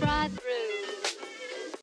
right through.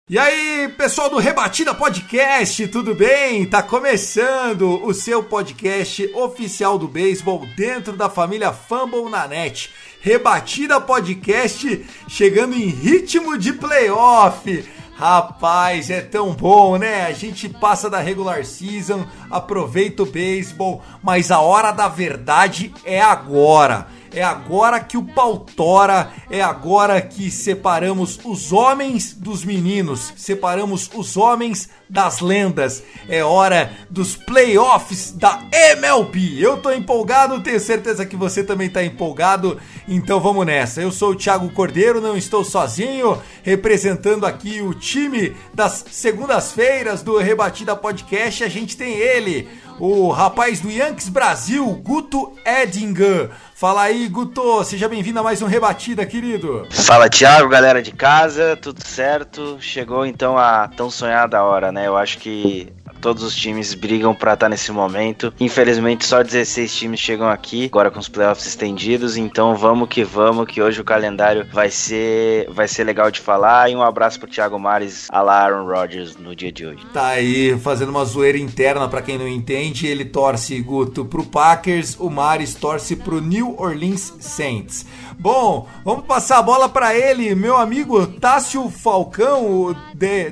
E aí, pessoal do Rebatida Podcast, tudo bem? Tá começando o seu podcast oficial do beisebol dentro da família Fumble na net. Rebatida Podcast chegando em ritmo de playoff. Rapaz, é tão bom, né? A gente passa da regular season, aproveita o beisebol, mas a hora da verdade é agora. É agora que o pau tora, é agora que separamos os homens dos meninos, separamos os homens das lendas. É hora dos playoffs da MLB. Eu tô empolgado, tenho certeza que você também tá empolgado, então vamos nessa. Eu sou o Thiago Cordeiro, não estou sozinho, representando aqui o time das segundas-feiras do Rebatida Podcast. A gente tem ele, o rapaz do Yankees Brasil, Guto Edinger. Fala aí, Guto, seja bem-vindo a mais um Rebatida, querido. Fala Thiago, galera de casa, tudo certo? Chegou então a tão sonhada hora, né? Eu acho que todos os times brigam pra estar nesse momento. Infelizmente, só 16 times chegam aqui, agora com os playoffs estendidos. Então vamos que vamos, que hoje o calendário vai ser, vai ser legal de falar. E um abraço pro Thiago Mares, a la Aaron Rodgers no dia de hoje. Tá aí fazendo uma zoeira interna pra quem não entende. Ele torce, Guto, pro Packers, o Maris torce pro New Orleans Saints. Bom, vamos passar a bola pra ele, meu amigo Tássio Falcão, o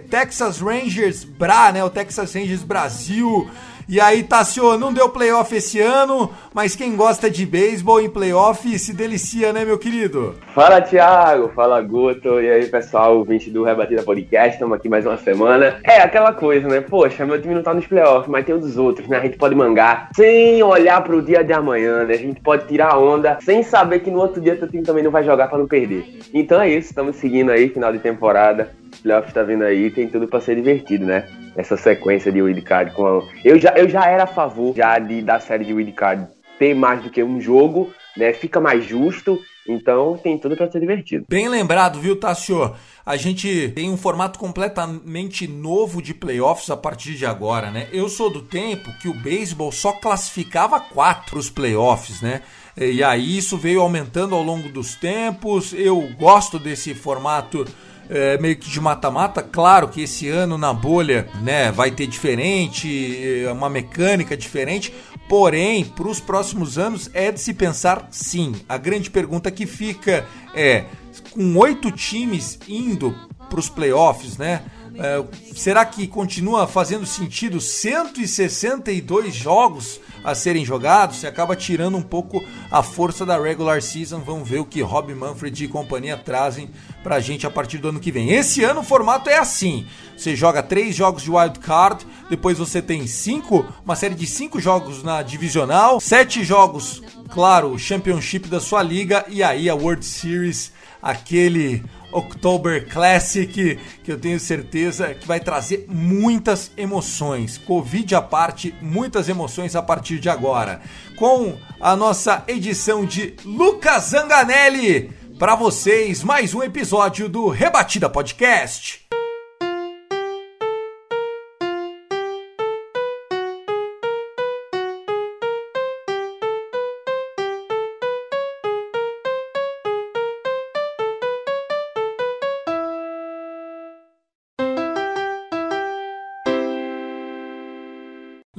Texas Rangers Bra, né? O Texas Rangers Brasil. E aí, Tássio, não deu playoff esse ano, mas quem gosta de beisebol em playoff se delicia, né, meu querido? Fala Thiago, fala Guto, e aí pessoal, ouvinte do Rebatida Podcast, estamos aqui mais uma semana. É aquela coisa, né? Poxa, meu time não tá nos playoffs, mas tem o dos outros, né? A gente pode mangar sem olhar pro dia de amanhã, né? A gente pode tirar onda sem saber que no outro dia teu time também não vai jogar pra não perder. Então é isso, estamos seguindo aí, final de temporada. Playoffs tá vindo aí, tem tudo pra ser divertido, né? Essa sequência de wildcard com a... eu já Eu já era a favor já de, da série de wildcard ter mais do que um jogo, né? Fica mais justo, então tem tudo pra ser divertido. Bem lembrado, viu, Tassio? A gente tem um formato completamente novo de playoffs a partir de agora, né? Eu sou do tempo que o beisebol só classificava quatro os playoffs, né? E aí isso veio aumentando ao longo dos tempos. Eu gosto desse formato é, meio que de mata-mata. Claro que esse ano na bolha, né, vai ter diferente, é, uma mecânica diferente. Porém, para os próximos anos é de se pensar sim. A grande pergunta que fica é: com oito times indo para os playoffs, né? é, será que continua fazendo sentido 162 jogos a serem jogados? Você acaba tirando um pouco a força da regular season. Vamos ver o que Rob Manfred e companhia trazem pra gente a partir do ano que vem. Esse ano o formato é assim: você joga três jogos de wild card, depois você tem cinco, uma série de cinco jogos na divisional, sete jogos, claro, o championship da sua liga e aí a World Series, aquele October Classic, que eu tenho certeza que vai trazer muitas emoções. Covid à parte, muitas emoções a partir de agora. Com a nossa edição de Lucas Zanganelli, para vocês, mais um episódio do Rebatida Podcast.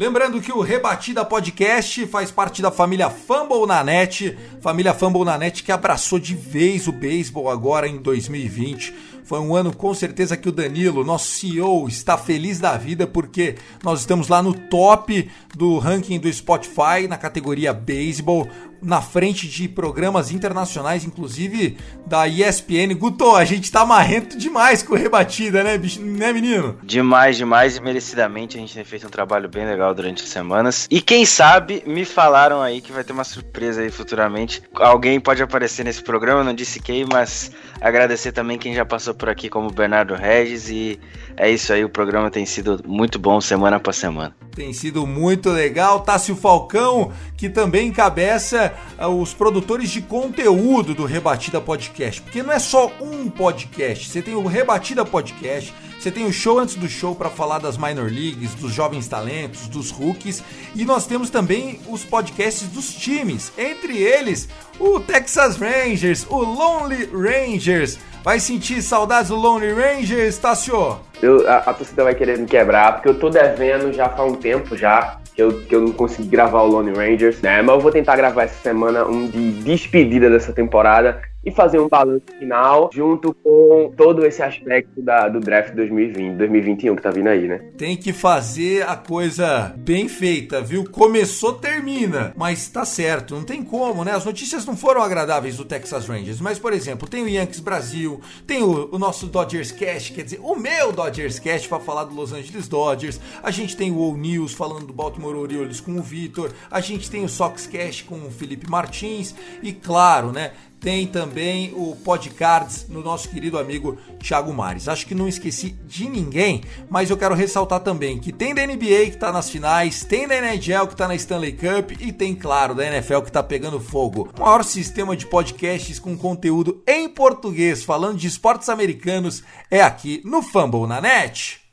Lembrando que o Rebatida Podcast faz parte da família Fumble na Net, família Fumble na Net que abraçou de vez o beisebol agora em 2020. Foi um ano com certeza que o Danilo, nosso CEO, está feliz da vida porque nós estamos lá no top do ranking do Spotify na categoria Baseball na frente de programas internacionais, inclusive da ESPN. Guto, a gente tá marrento demais com rebatida, né, né, menino? Demais, demais e merecidamente. A gente tem feito um trabalho bem legal durante as semanas. E quem sabe, me falaram aí que vai ter uma surpresa aí futuramente. Alguém pode aparecer nesse programa, não disse quem, mas agradecer também quem já passou por aqui, como Bernardo Regis. E é isso aí, o programa tem sido muito bom semana após semana. Tem sido muito legal. Tássio Falcão, que também encabeça uh, os produtores de conteúdo do Rebatida Podcast. Porque não é só um podcast, você tem o Rebatida Podcast. Você tem o show antes do show para falar das minor leagues, dos jovens talentos, dos rookies, e nós temos também os podcasts dos times, entre eles o Texas Rangers, o Lonely Rangers. Vai sentir saudades do Lonely Rangers, Tassio? A, a, torcida vai querer me quebrar, porque eu tô devendo já faz um tempo já que eu, que eu não consegui gravar o Lone Rangers, né? Mas eu vou tentar gravar essa semana um de despedida dessa temporada e fazer um balanço final junto com todo esse aspecto da, do draft 2020, 2021 que tá vindo aí, né? Tem que fazer a coisa bem feita, viu? Começou, termina. Mas tá certo, não tem como, né? As notícias não foram agradáveis do Texas Rangers. Mas, por exemplo, tem o Yankees Brasil, tem o, o nosso Dodgers Cash, quer dizer, o meu Dodgers Cash pra falar do Los Angeles Dodgers. A gente tem o All News falando do Baltimore Orioles com o Vitor. A gente tem o Sox Cash com o Felipe Martins. E claro, né? Tem também o Podcards no nosso querido amigo Thiago Mares. Acho que não esqueci de ninguém, mas eu quero ressaltar também que tem da NBA que está nas finais, tem da NHL que está na Stanley Cup e tem, claro, da NFL que está pegando fogo. O maior sistema de podcasts com conteúdo em português falando de esportes americanos é aqui no Fumble na Net.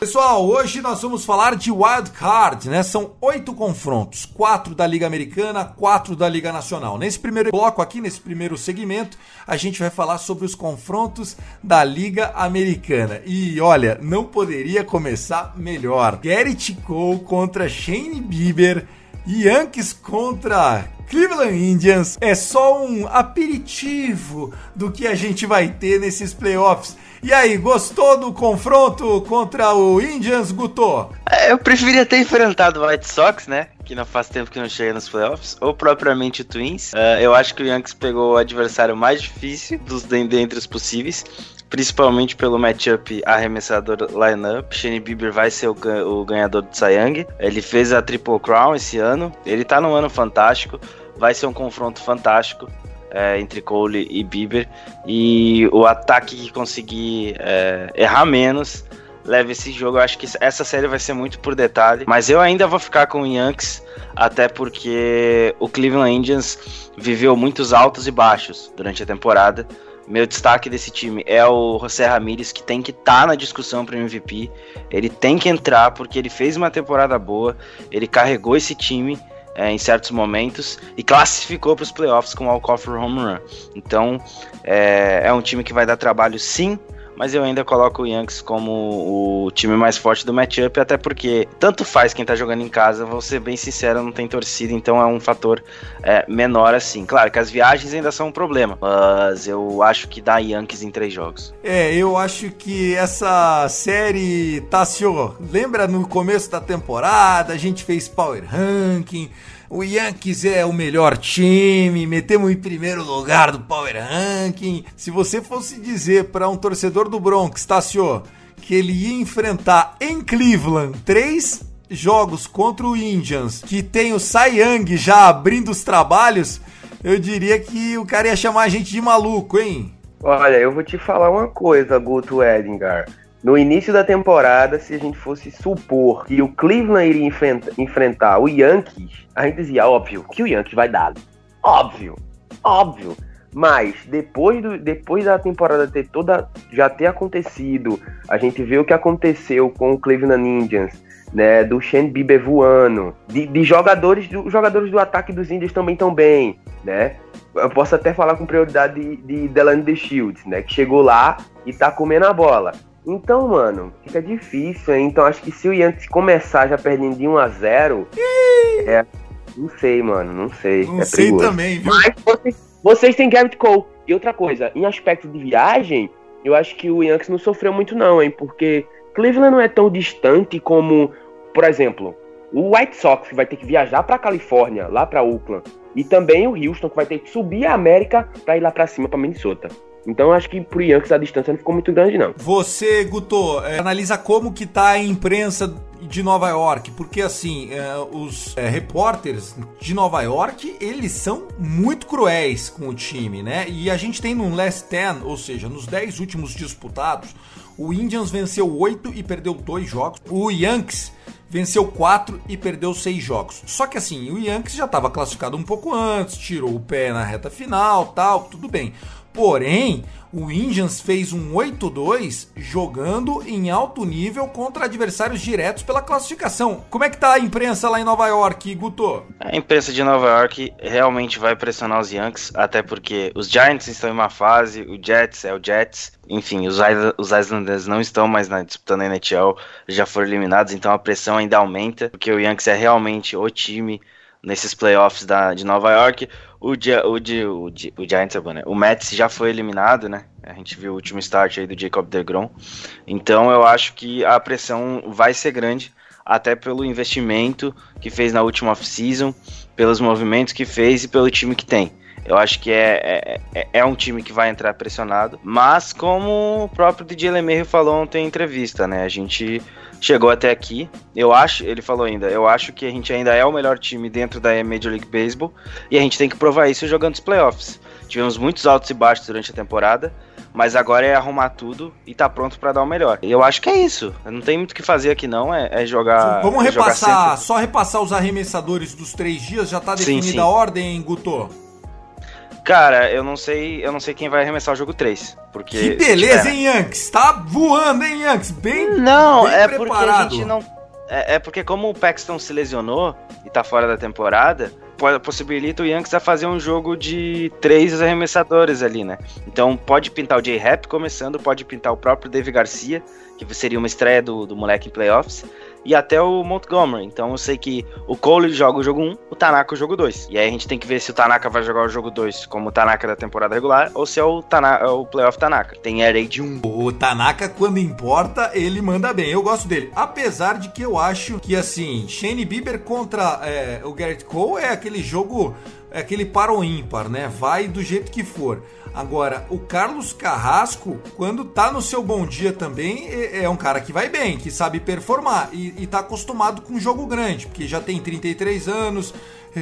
Pessoal, hoje nós vamos falar de wild card, né? São oito confrontos, quatro da Liga Americana, quatro da Liga Nacional. Nesse primeiro bloco aqui, nesse primeiro segmento, a gente vai falar sobre os confrontos da Liga Americana. E olha, não poderia começar melhor. Garrett Cole contra Shane Bieber, Yankees contra Cleveland Indians. É só um aperitivo do que a gente vai ter nesses playoffs. E aí, gostou do confronto contra o Indians, Guto? É, eu preferia ter enfrentado o White Sox, né? Que não faz tempo que não chega nos playoffs, ou propriamente o Twins. Uh, eu acho que o Yankees pegou o adversário mais difícil dos dentre os possíveis principalmente pelo matchup arremessador lineup. Shane Bieber vai ser o, o, ganhador do Young. Ele fez a Triple Crown esse ano. Ele tá num ano fantástico. Vai ser um confronto fantástico é, entre Cole e Bieber. E o ataque que conseguir é, errar menos leva esse jogo. Eu acho que essa série vai ser muito por detalhe. Mas eu ainda vou ficar com o Yankees, até porque o Cleveland Indians viveu muitos altos e baixos durante a temporada. Meu destaque desse time é o José Ramírez, que tem que estar tá na discussão para MVP. Ele tem que entrar porque ele fez uma temporada boa, ele carregou esse time é, em certos momentos e classificou para os playoffs com o Alcoffer Home Run. Então é, é um time que vai dar trabalho sim, mas eu ainda coloco o Yankees como o time mais forte do matchup, até porque tanto faz quem tá jogando em casa, vou ser bem sincero, não tem torcida, então é um fator é, menor assim. Claro que as viagens ainda são um problema, mas eu acho que dá Yankees em três jogos. É, eu acho que essa série, Tassio, lembra no começo da temporada, a gente fez Power Ranking, o Yankees é o melhor time, metemos em primeiro lugar do Power Ranking. Se você fosse dizer para um torcedor do Bronx, Tassio, que ele ia enfrentar em Cleveland três jogos contra o Indians, que tem o Cy Young já abrindo os trabalhos, eu diria que o cara ia chamar a gente de maluco, hein? Olha, eu vou te falar uma coisa, Guto Edinger. No início da temporada, se a gente fosse supor que o Cleveland iria enfrentar o Yankees, a gente dizia, óbvio, que o Yankees vai dar. Óbvio, óbvio. Mas depois, do, depois da temporada ter toda já ter acontecido, a gente vê o que aconteceu com o Cleveland Indians, né, do Shane Bieber voando, de, de jogadores, do, jogadores do ataque dos Indians também tão bem, né? eu posso até falar com prioridade de, de Shields, né? Que chegou lá e tá comendo a bola. Então, mano, fica difícil, hein? Então acho que se o Yankees começar já perdendo de 1 a 0 é, não sei, mano, não sei. Não é sei perigoso. também, viu? Mas vocês, vocês têm Garrett Cole. E outra coisa, em aspecto de viagem, eu acho que o Yankees não sofreu muito não, hein? Porque Cleveland não é tão distante como, por exemplo, o White Sox que vai ter que viajar pra Califórnia, lá pra Oakland, e também o Houston que vai ter que subir a América pra ir lá pra cima, pra Minnesota. Então acho que pro Yankees a distância não ficou muito grande não. Você, Guto, é, analisa como que tá a imprensa de Nova York, porque assim, é, os é, repórteres de Nova York, eles são muito cruéis com o time, né? E a gente tem no last 10, ou seja, nos 10 últimos disputados, o Indians venceu 8 e perdeu 2 jogos. O Yankees venceu 4 e perdeu 6 jogos. Só que assim, o Yankees já estava classificado um pouco antes, tirou o pé na reta final, tal, tudo bem. Porém, o Indians fez um 8-2 jogando em alto nível contra adversários diretos pela classificação. Como é que tá a imprensa lá em Nova York, Guto? A imprensa de Nova York realmente vai pressionar os Yankees, até porque os Giants estão em uma fase, o Jets é o Jets, enfim, os, os Islanders não estão mais na, disputando a NHL, já foram eliminados, então a pressão ainda aumenta, porque o Yankees é realmente o time nesses playoffs da, de Nova York. O, Gi- o, Gi- o, o Giants é bom, né? O Mets já foi eliminado, né? A gente viu o último start aí do Jacob DeGrom. Então eu acho que a pressão vai ser grande, até pelo investimento que fez na última off-season, pelos movimentos que fez e pelo time que tem. Eu acho que é, é, é um time que vai entrar pressionado, mas como o próprio DJ LeMahieu falou ontem em entrevista, né? A gente chegou até aqui. Eu acho, ele falou ainda, eu acho que a gente ainda é o melhor time dentro da Major League Baseball e a gente tem que provar isso jogando os playoffs. Tivemos muitos altos e baixos durante a temporada, mas agora é arrumar tudo e tá pronto pra dar o melhor. Eu acho que é isso. Não tem muito o que fazer aqui não, é, é jogar. Vamos é jogar repassar, sempre. só repassar os arremessadores dos três dias, já tá Sim, definida sim. a ordem, Guto? Cara, eu não sei, eu não sei quem vai arremessar o jogo 3, porque Que beleza, tiver- hein, Yankees? Tá voando, hein, Yankees? Bem, Não, bem é porque a preparado. gente não. É, é porque como o Paxton se lesionou e tá fora da temporada, po- possibilita o Yankees a fazer um jogo de três arremessadores ali, né? Então pode pintar o J-Rap começando, pode pintar o próprio Dave Garcia, que seria uma estreia do, do moleque em playoffs, e até o Montgomery. Então eu sei que o Cole joga o jogo 1, o Tanaka o jogo 2. E aí a gente tem que ver se o Tanaka vai jogar o jogo 2 como o Tanaka da temporada regular, ou se é o, Tana é o playoff Tanaka. Tem array de 1. O Tanaka, quando importa, ele manda bem. Eu gosto dele. Apesar de que eu acho que, assim, Shane Bieber contra é, o Garrett Cole é aquele jogo, é aquele par ou ímpar, né? Vai do jeito que for. Agora, o Carlos Carrasco, quando tá no seu bom dia também, é, é um cara que vai bem, que sabe performar e, e tá acostumado com jogo grande, porque já tem 33 anos.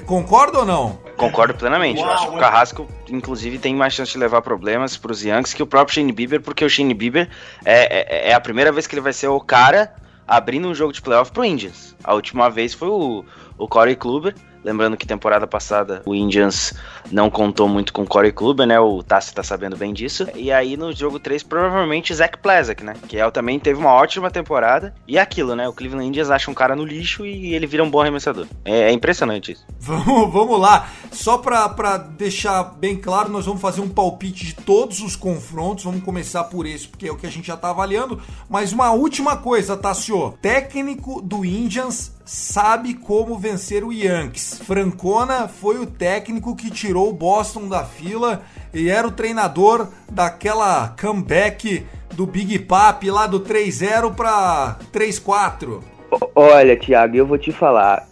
Concorda ou não? Concordo plenamente. eu acho que o Carrasco, inclusive, tem mais chance de levar problemas pros Yankees que o próprio Shane Bieber, porque o Shane Bieber é, é, é a primeira vez que ele vai ser o cara abrindo um jogo de playoff pro Indians. A última vez foi o, o Corey Kluber. Lembrando que temporada passada o Indians não contou muito com o Corey Kluber, né? O Tassi tá sabendo bem disso. E aí no jogo 3, provavelmente Zach Plezak, né? Que é, também teve uma ótima temporada. E é aquilo, né? O Cleveland Indians acha um cara no lixo e ele vira um bom arremessador. É, é impressionante isso. Vamos, vamos lá. Só pra, pra deixar bem claro, nós vamos fazer um palpite de todos os confrontos. Vamos começar por esse, porque é o que a gente já tá avaliando. Mas uma última coisa, Tassio. Técnico do Indians sabe como vencer o Yankees. Francona foi o técnico que tirou o Boston da fila e era o treinador daquela comeback do Big Papi lá do 3-0 pra 3-4. O- Olha, Thiago, eu vou te falar.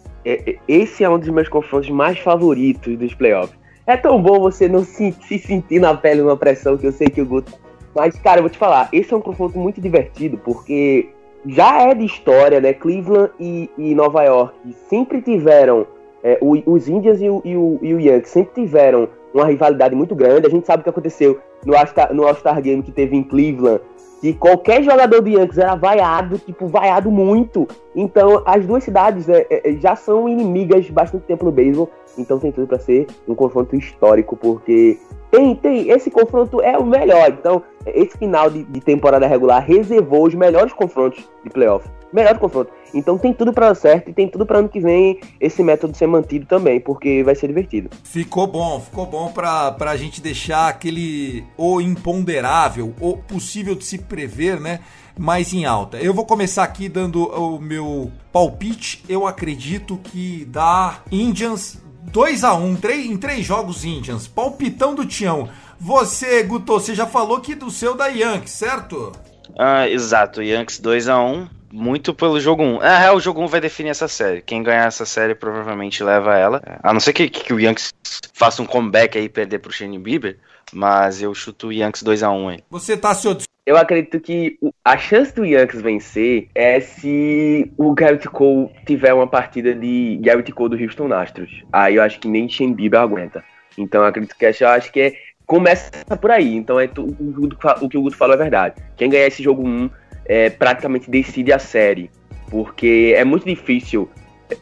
Esse é um dos meus confrontos mais favoritos dos playoffs. É tão bom você não se, se sentir na pele uma pressão que eu sei que o Guto. Mas, cara, eu vou te falar, esse é um confronto muito divertido, porque já é de história, né? Cleveland e, e Nova York sempre tiveram. é, o- os Indians e o, e, o, e o Yankees sempre tiveram uma rivalidade muito grande. A gente sabe o que aconteceu no All-Star, no All-Star Game que teve em Cleveland que qualquer jogador do Yankees era vaiado, tipo, vaiado muito. Então, as duas cidades é, é, já são inimigas bastante tempo no beisebol. Então tem tudo para ser um confronto histórico, porque tem, tem, esse confronto é o melhor. Então, esse final de, de temporada regular reservou os melhores confrontos de playoff. melhor confronto. Então tem tudo para dar certo e tem tudo para ano que vem esse método ser mantido também, porque vai ser divertido. Ficou bom, ficou bom pra, pra gente deixar aquele o imponderável, o possível de se prever, né? Mais em alta. Eu vou começar aqui dando o meu palpite. Eu acredito que dá Indians 2 a 1 três, em três jogos Indians. Palpitão do Tião. Você, Guto, você já falou que do seu da Yankees, certo? Ah, exato, Yankees 2 a 1 muito pelo jogo 1. Na real, o jogo 1 vai definir essa série. Quem ganhar essa série provavelmente leva ela. A não ser que, que o Yankees faça um comeback aí e perder pro Shane Bieber. Mas eu chuto o Yankees 2x1 aí. Você tá se Eu acredito que a chance do Yankees vencer é se o Garrett Cole tiver uma partida de Garrett Cole do Houston Astros. Aí eu acho que nem Shane Bieber aguenta. Então eu acredito que eu acho que é, começa por aí. Então é tu, o, o, que o Guto falou é verdade. Quem ganhar esse jogo 1 é, praticamente decide a série. Porque é muito difícil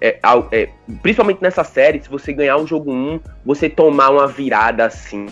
é, é, principalmente nessa série, se você ganhar um jogo 1, você tomar uma virada assim,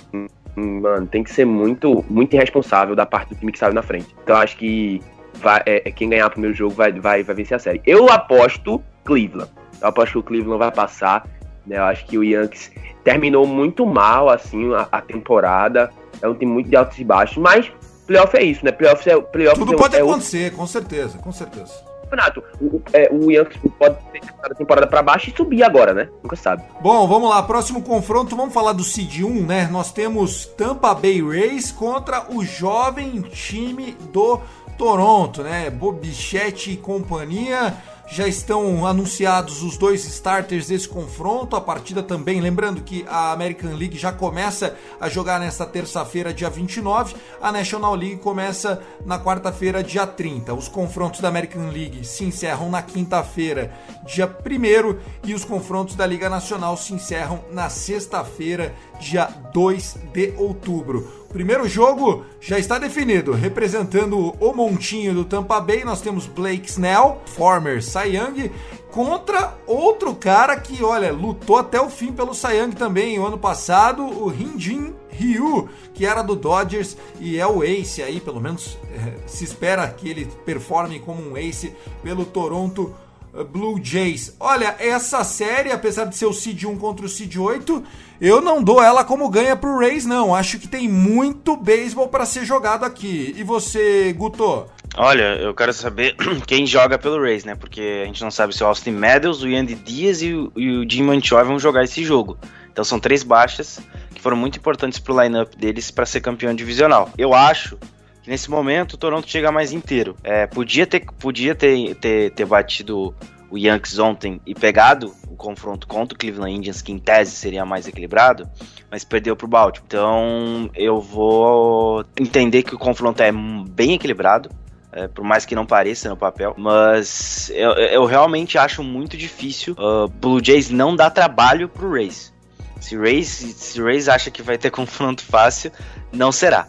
mano, tem que ser muito, muito irresponsável da parte do time que saiu na frente. Então acho que vai, é, quem ganhar o primeiro jogo vai, vai, vai vencer a série. Eu aposto Cleveland. Eu aposto que o Cleveland vai passar. Né? Eu acho que o Yankees terminou muito mal assim a, a temporada. É um time muito de altos e baixos, mas playoff é isso, né? Playoff é, playoff Tudo é, pode é acontecer, com certeza, com certeza campeonato. O, é, o Yankees pode ter a temporada para baixo e subir agora, né? Nunca sabe. Bom, vamos lá. Próximo confronto, vamos falar do Seed 1, né? Nós temos Tampa Bay Rays contra o jovem time do Toronto, né? Bobichette e companhia já estão anunciados os dois starters desse confronto. A partida também, lembrando que a American League já começa a jogar nesta terça-feira, dia 29. A National League começa na quarta-feira, dia 30. Os confrontos da American League se encerram na quinta-feira, dia 1 e os confrontos da Liga Nacional se encerram na sexta-feira, dia 2 de outubro. Primeiro jogo já está definido. Representando o montinho do Tampa Bay, nós temos Blake Snell, former Cy Young, contra outro cara que, olha, lutou até o fim pelo Cy Young também o ano passado, o Hinjin Ryu, que era do Dodgers e é o ace aí, pelo menos é, se espera que ele performe como um ace pelo Toronto Blue Jays. Olha, essa série, apesar de ser o Seed 1 contra o Seed 8, eu não dou ela como ganha pro Rays, não. Acho que tem muito beisebol para ser jogado aqui. E você, Guto? Olha, eu quero saber quem joga pelo Rays, né? Porque a gente não sabe se o Austin Meadows, o Yandy Diaz e o, Jim Manchoy vão jogar esse jogo. Então são três baixas que foram muito importantes pro lineup deles para ser campeão divisional. Eu acho nesse momento o Toronto chega mais inteiro. É, podia ter, podia ter, ter, ter batido o Yankees ontem e pegado o confronto contra o Cleveland Indians, que em tese seria mais equilibrado, mas perdeu para o Baltimore. Então eu vou entender que o confronto é bem equilibrado. É, por mais que não pareça no papel, mas eu, eu realmente acho muito difícil uh, Blue Jays não dar trabalho pro Rays. Se Rays, se Rays acha que vai ter confronto fácil, não será.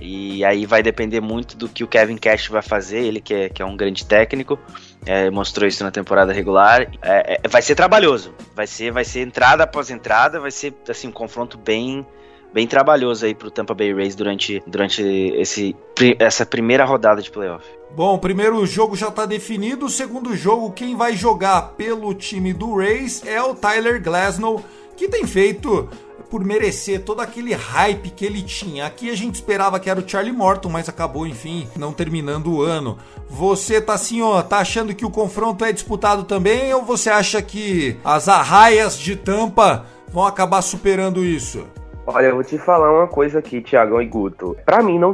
E aí vai depender muito do que o Kevin Cash vai fazer, ele que é, que é um grande técnico, é, mostrou isso na temporada regular. É, é, vai ser trabalhoso, vai ser, vai ser entrada após entrada, vai ser assim um confronto bem bem trabalhoso aí pro Tampa Bay Rays durante, durante esse, essa primeira rodada de playoff. Bom, primeiro jogo já está definido, o segundo jogo quem vai jogar pelo time do Rays é o Tyler Glasnow, que tem feito por merecer todo aquele hype que ele tinha. Aqui a gente esperava que era o Charlie Morton, mas acabou, enfim, não terminando o ano. Você tá assim, ó, tá achando que o confronto é disputado também ou você acha que as arraias de Tampa vão acabar superando isso? Olha, eu vou te falar uma coisa aqui, Thiagão e Guto. Para mim não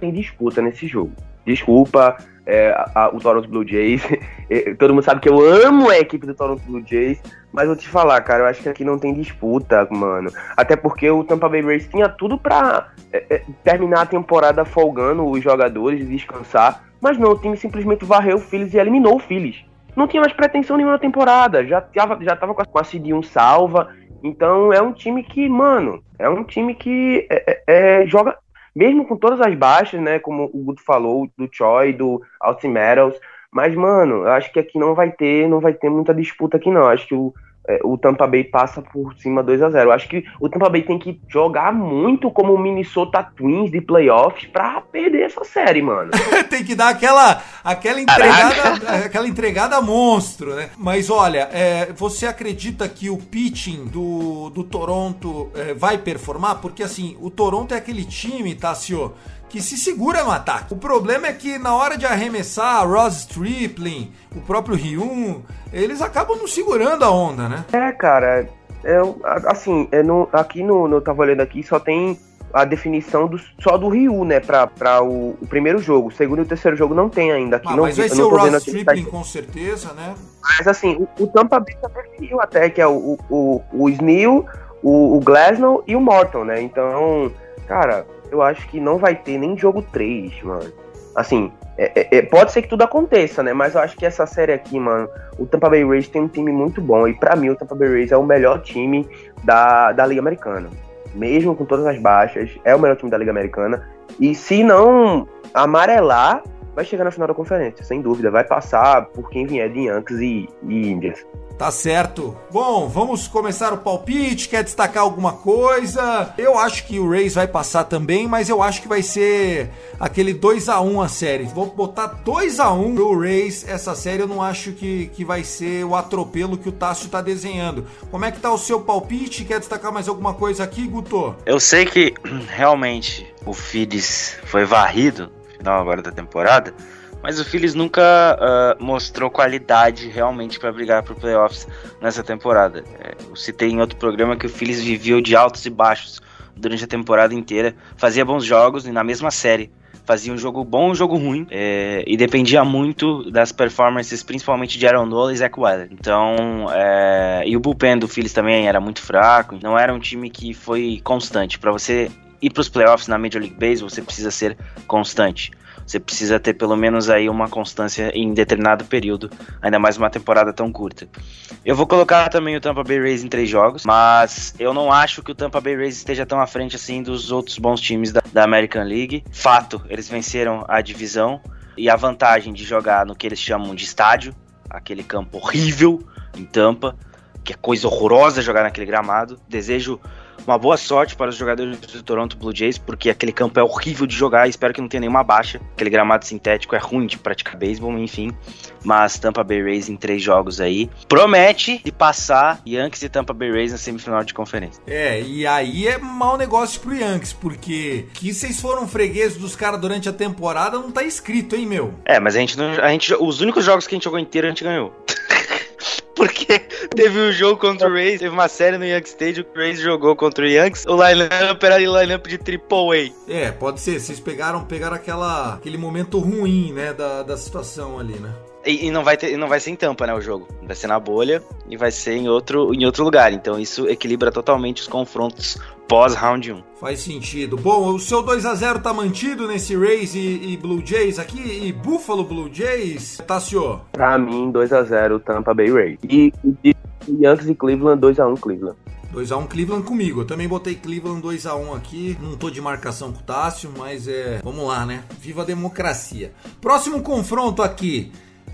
tem disputa nesse jogo. Desculpa, é, a, o Toronto Blue Jays. Todo mundo sabe que eu amo a equipe do Toronto Blue Jays, mas vou te falar, cara, eu acho que aqui não tem disputa, mano. Até porque o Tampa Bay Rays tinha tudo pra é, é, terminar a temporada folgando os jogadores, descansar, mas não, o time simplesmente varreu o Phillies e eliminou o Phillies. Não tinha mais pretensão nenhuma na temporada, já tava, já tava com a, com a CD1 salva, então é um time que, mano, é um time que é, é, é joga mesmo com todas as baixas, né? Como o Guto falou, do Choi, do Metals. Mas, mano, eu acho que aqui não vai ter, não vai ter muita disputa aqui, não. Eu acho que o o Tampa Bay passa por cima 2 a 0 Eu acho que o Tampa Bay tem que jogar muito como o Minnesota Twins de playoffs pra perder essa série, mano. tem que dar aquela, aquela entregada, aquela entregada monstro, né? Mas olha, é, você acredita que o pitching do, do Toronto é, vai performar? Porque assim, o Toronto é aquele time, tá, senhor? Que se segura no ataque. O problema é que na hora de arremessar, Ross Stripling, o próprio Ryun, eles acabam não segurando a onda, né? É, cara, é, assim, é aqui no, no tava olhando aqui, só tem a definição do, só do Ryu, né, pra, pra o, o, primeiro jogo. O segundo e o terceiro jogo não tem ainda. Aqui ah, não, mas vai ser o Ross Stripling com certeza, né? Mas assim, o, o Tampa Bay já definiu até, que é o, o, o Snell, o, o Glasnow e o Morton, né? Então, cara, eu acho que não vai ter nem jogo 3, mano. Assim, é, é, é, pode ser que tudo aconteça, né? Mas eu acho que essa série aqui, mano, o Tampa Bay Rays tem um time muito bom. E para mim, o Tampa Bay Rays é o melhor time da, da Liga Americana. Mesmo com todas as baixas, é o melhor time da Liga Americana. E se não amarelar, vai chegar na final da conferência, sem dúvida. Vai passar por quem vier de Yankees e, e Indians. Tá certo. Bom, vamos começar o palpite. Quer destacar alguma coisa? Eu acho que o Rays vai passar também, mas eu acho que vai ser aquele 2 a 1 a série. Vou botar 2 a 1 pro Rays essa série. Eu não acho que, que vai ser o atropelo que o Tássio tá desenhando. Como é que tá o seu palpite? Quer destacar mais alguma coisa aqui, Guto? Eu sei que realmente o Phillies foi varrido final agora da temporada. Mas o Phillies nunca uh, mostrou qualidade realmente para brigar para playoffs nessa temporada. É, eu citei em outro programa que o Phillies viveu de altos e baixos durante a temporada inteira, fazia bons jogos e na mesma série fazia um jogo bom um jogo ruim, é, e dependia muito das performances, principalmente de Aaron Nola e Zach Wheeler. Então, é, e o bullpen do Phillies também era muito fraco, não era um time que foi constante. Para você ir para os playoffs na Major League Baseball, você precisa ser constante. Você precisa ter pelo menos aí uma constância em determinado período, ainda mais uma temporada tão curta. Eu vou colocar também o Tampa Bay Rays em três jogos, mas eu não acho que o Tampa Bay Rays esteja tão à frente assim dos outros bons times da, da American League. Fato, eles venceram a divisão e a vantagem de jogar no que eles chamam de estádio, aquele campo horrível em Tampa, que é coisa horrorosa jogar naquele gramado. Desejo uma boa sorte para os jogadores do Toronto Blue Jays, porque aquele campo é horrível de jogar e espero que não tenha nenhuma baixa. Aquele gramado sintético é ruim de praticar beisebol, enfim. Mas Tampa Bay Rays em três jogos aí. Promete de passar Yankees e Tampa Bay Rays na semifinal de conferência. É, e aí é mau negócio pro Yankees, porque que vocês foram fregueses dos caras durante a temporada não tá escrito, hein, meu? É, mas a gente não. A gente, os únicos jogos que a gente jogou inteiro a gente ganhou. Porque teve um jogo contra o Rays, teve uma série no Yankee Stadium, o Rays jogou contra o Yankees, o lineup era lineup de triple A. É, pode ser, vocês pegaram, pegaram aquela, aquele momento ruim, né, da, da situação ali, né? E, e, não vai ter, não vai ser em Tampa, né, o jogo. Vai ser na bolha e vai ser em outro, em outro lugar. Então isso equilibra totalmente os confrontos pós round 1. Faz sentido. Bom, o seu 2 a 0 tá mantido nesse Rays e, e, Blue Jays aqui e Buffalo Blue Jays, Tassio? Pra mim, 2 a 0 Tampa Bay Rays. E, e Yankees e Cleveland 2 a 1 Cleveland. 2x1 Cleveland comigo. Eu também botei Cleveland 2x1 aqui. Não tô de marcação com o Tássio, mas é. Vamos lá, né? Viva a democracia. Próximo confronto aqui.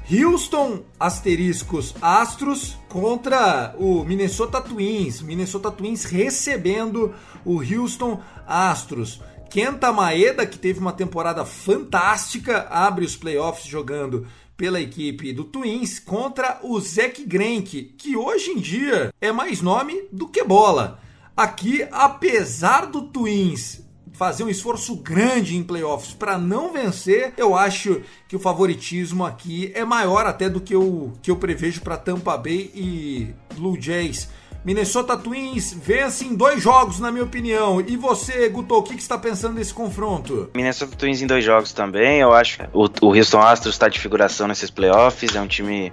Houston asteriscos Astros contra o Minnesota Twins. Minnesota Twins recebendo o Houston Astros. Kenta Maeda, que teve uma temporada fantástica, abre os playoffs jogando pela equipe do Twins contra o Zach Greinke, que hoje em dia é mais nome do que bola. Aqui, apesar do Twins fazer um esforço grande em playoffs para não vencer, eu acho que o favoritismo aqui é maior até do que eu, que eu prevejo para Tampa Bay e Blue Jays. Minnesota Twins vence em dois jogos, na minha opinião. E você, Guto, o que, que está pensando desse confronto? Minnesota Twins em dois jogos também. Eu acho que o, o Houston Astros está de figuração nesses playoffs. É um time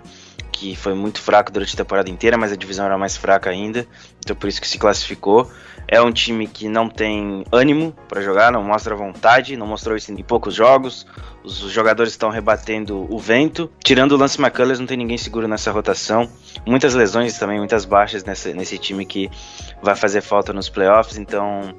que foi muito fraco durante a temporada inteira, mas a divisão era mais fraca ainda. Então por isso que se classificou. É um time que não tem ânimo para jogar, não mostra vontade, não mostrou isso em poucos jogos. Os jogadores estão rebatendo o vento. Tirando o Lance McCullers, não tem ninguém seguro nessa rotação. Muitas lesões também, muitas baixas nesse time que vai fazer falta nos playoffs. Então,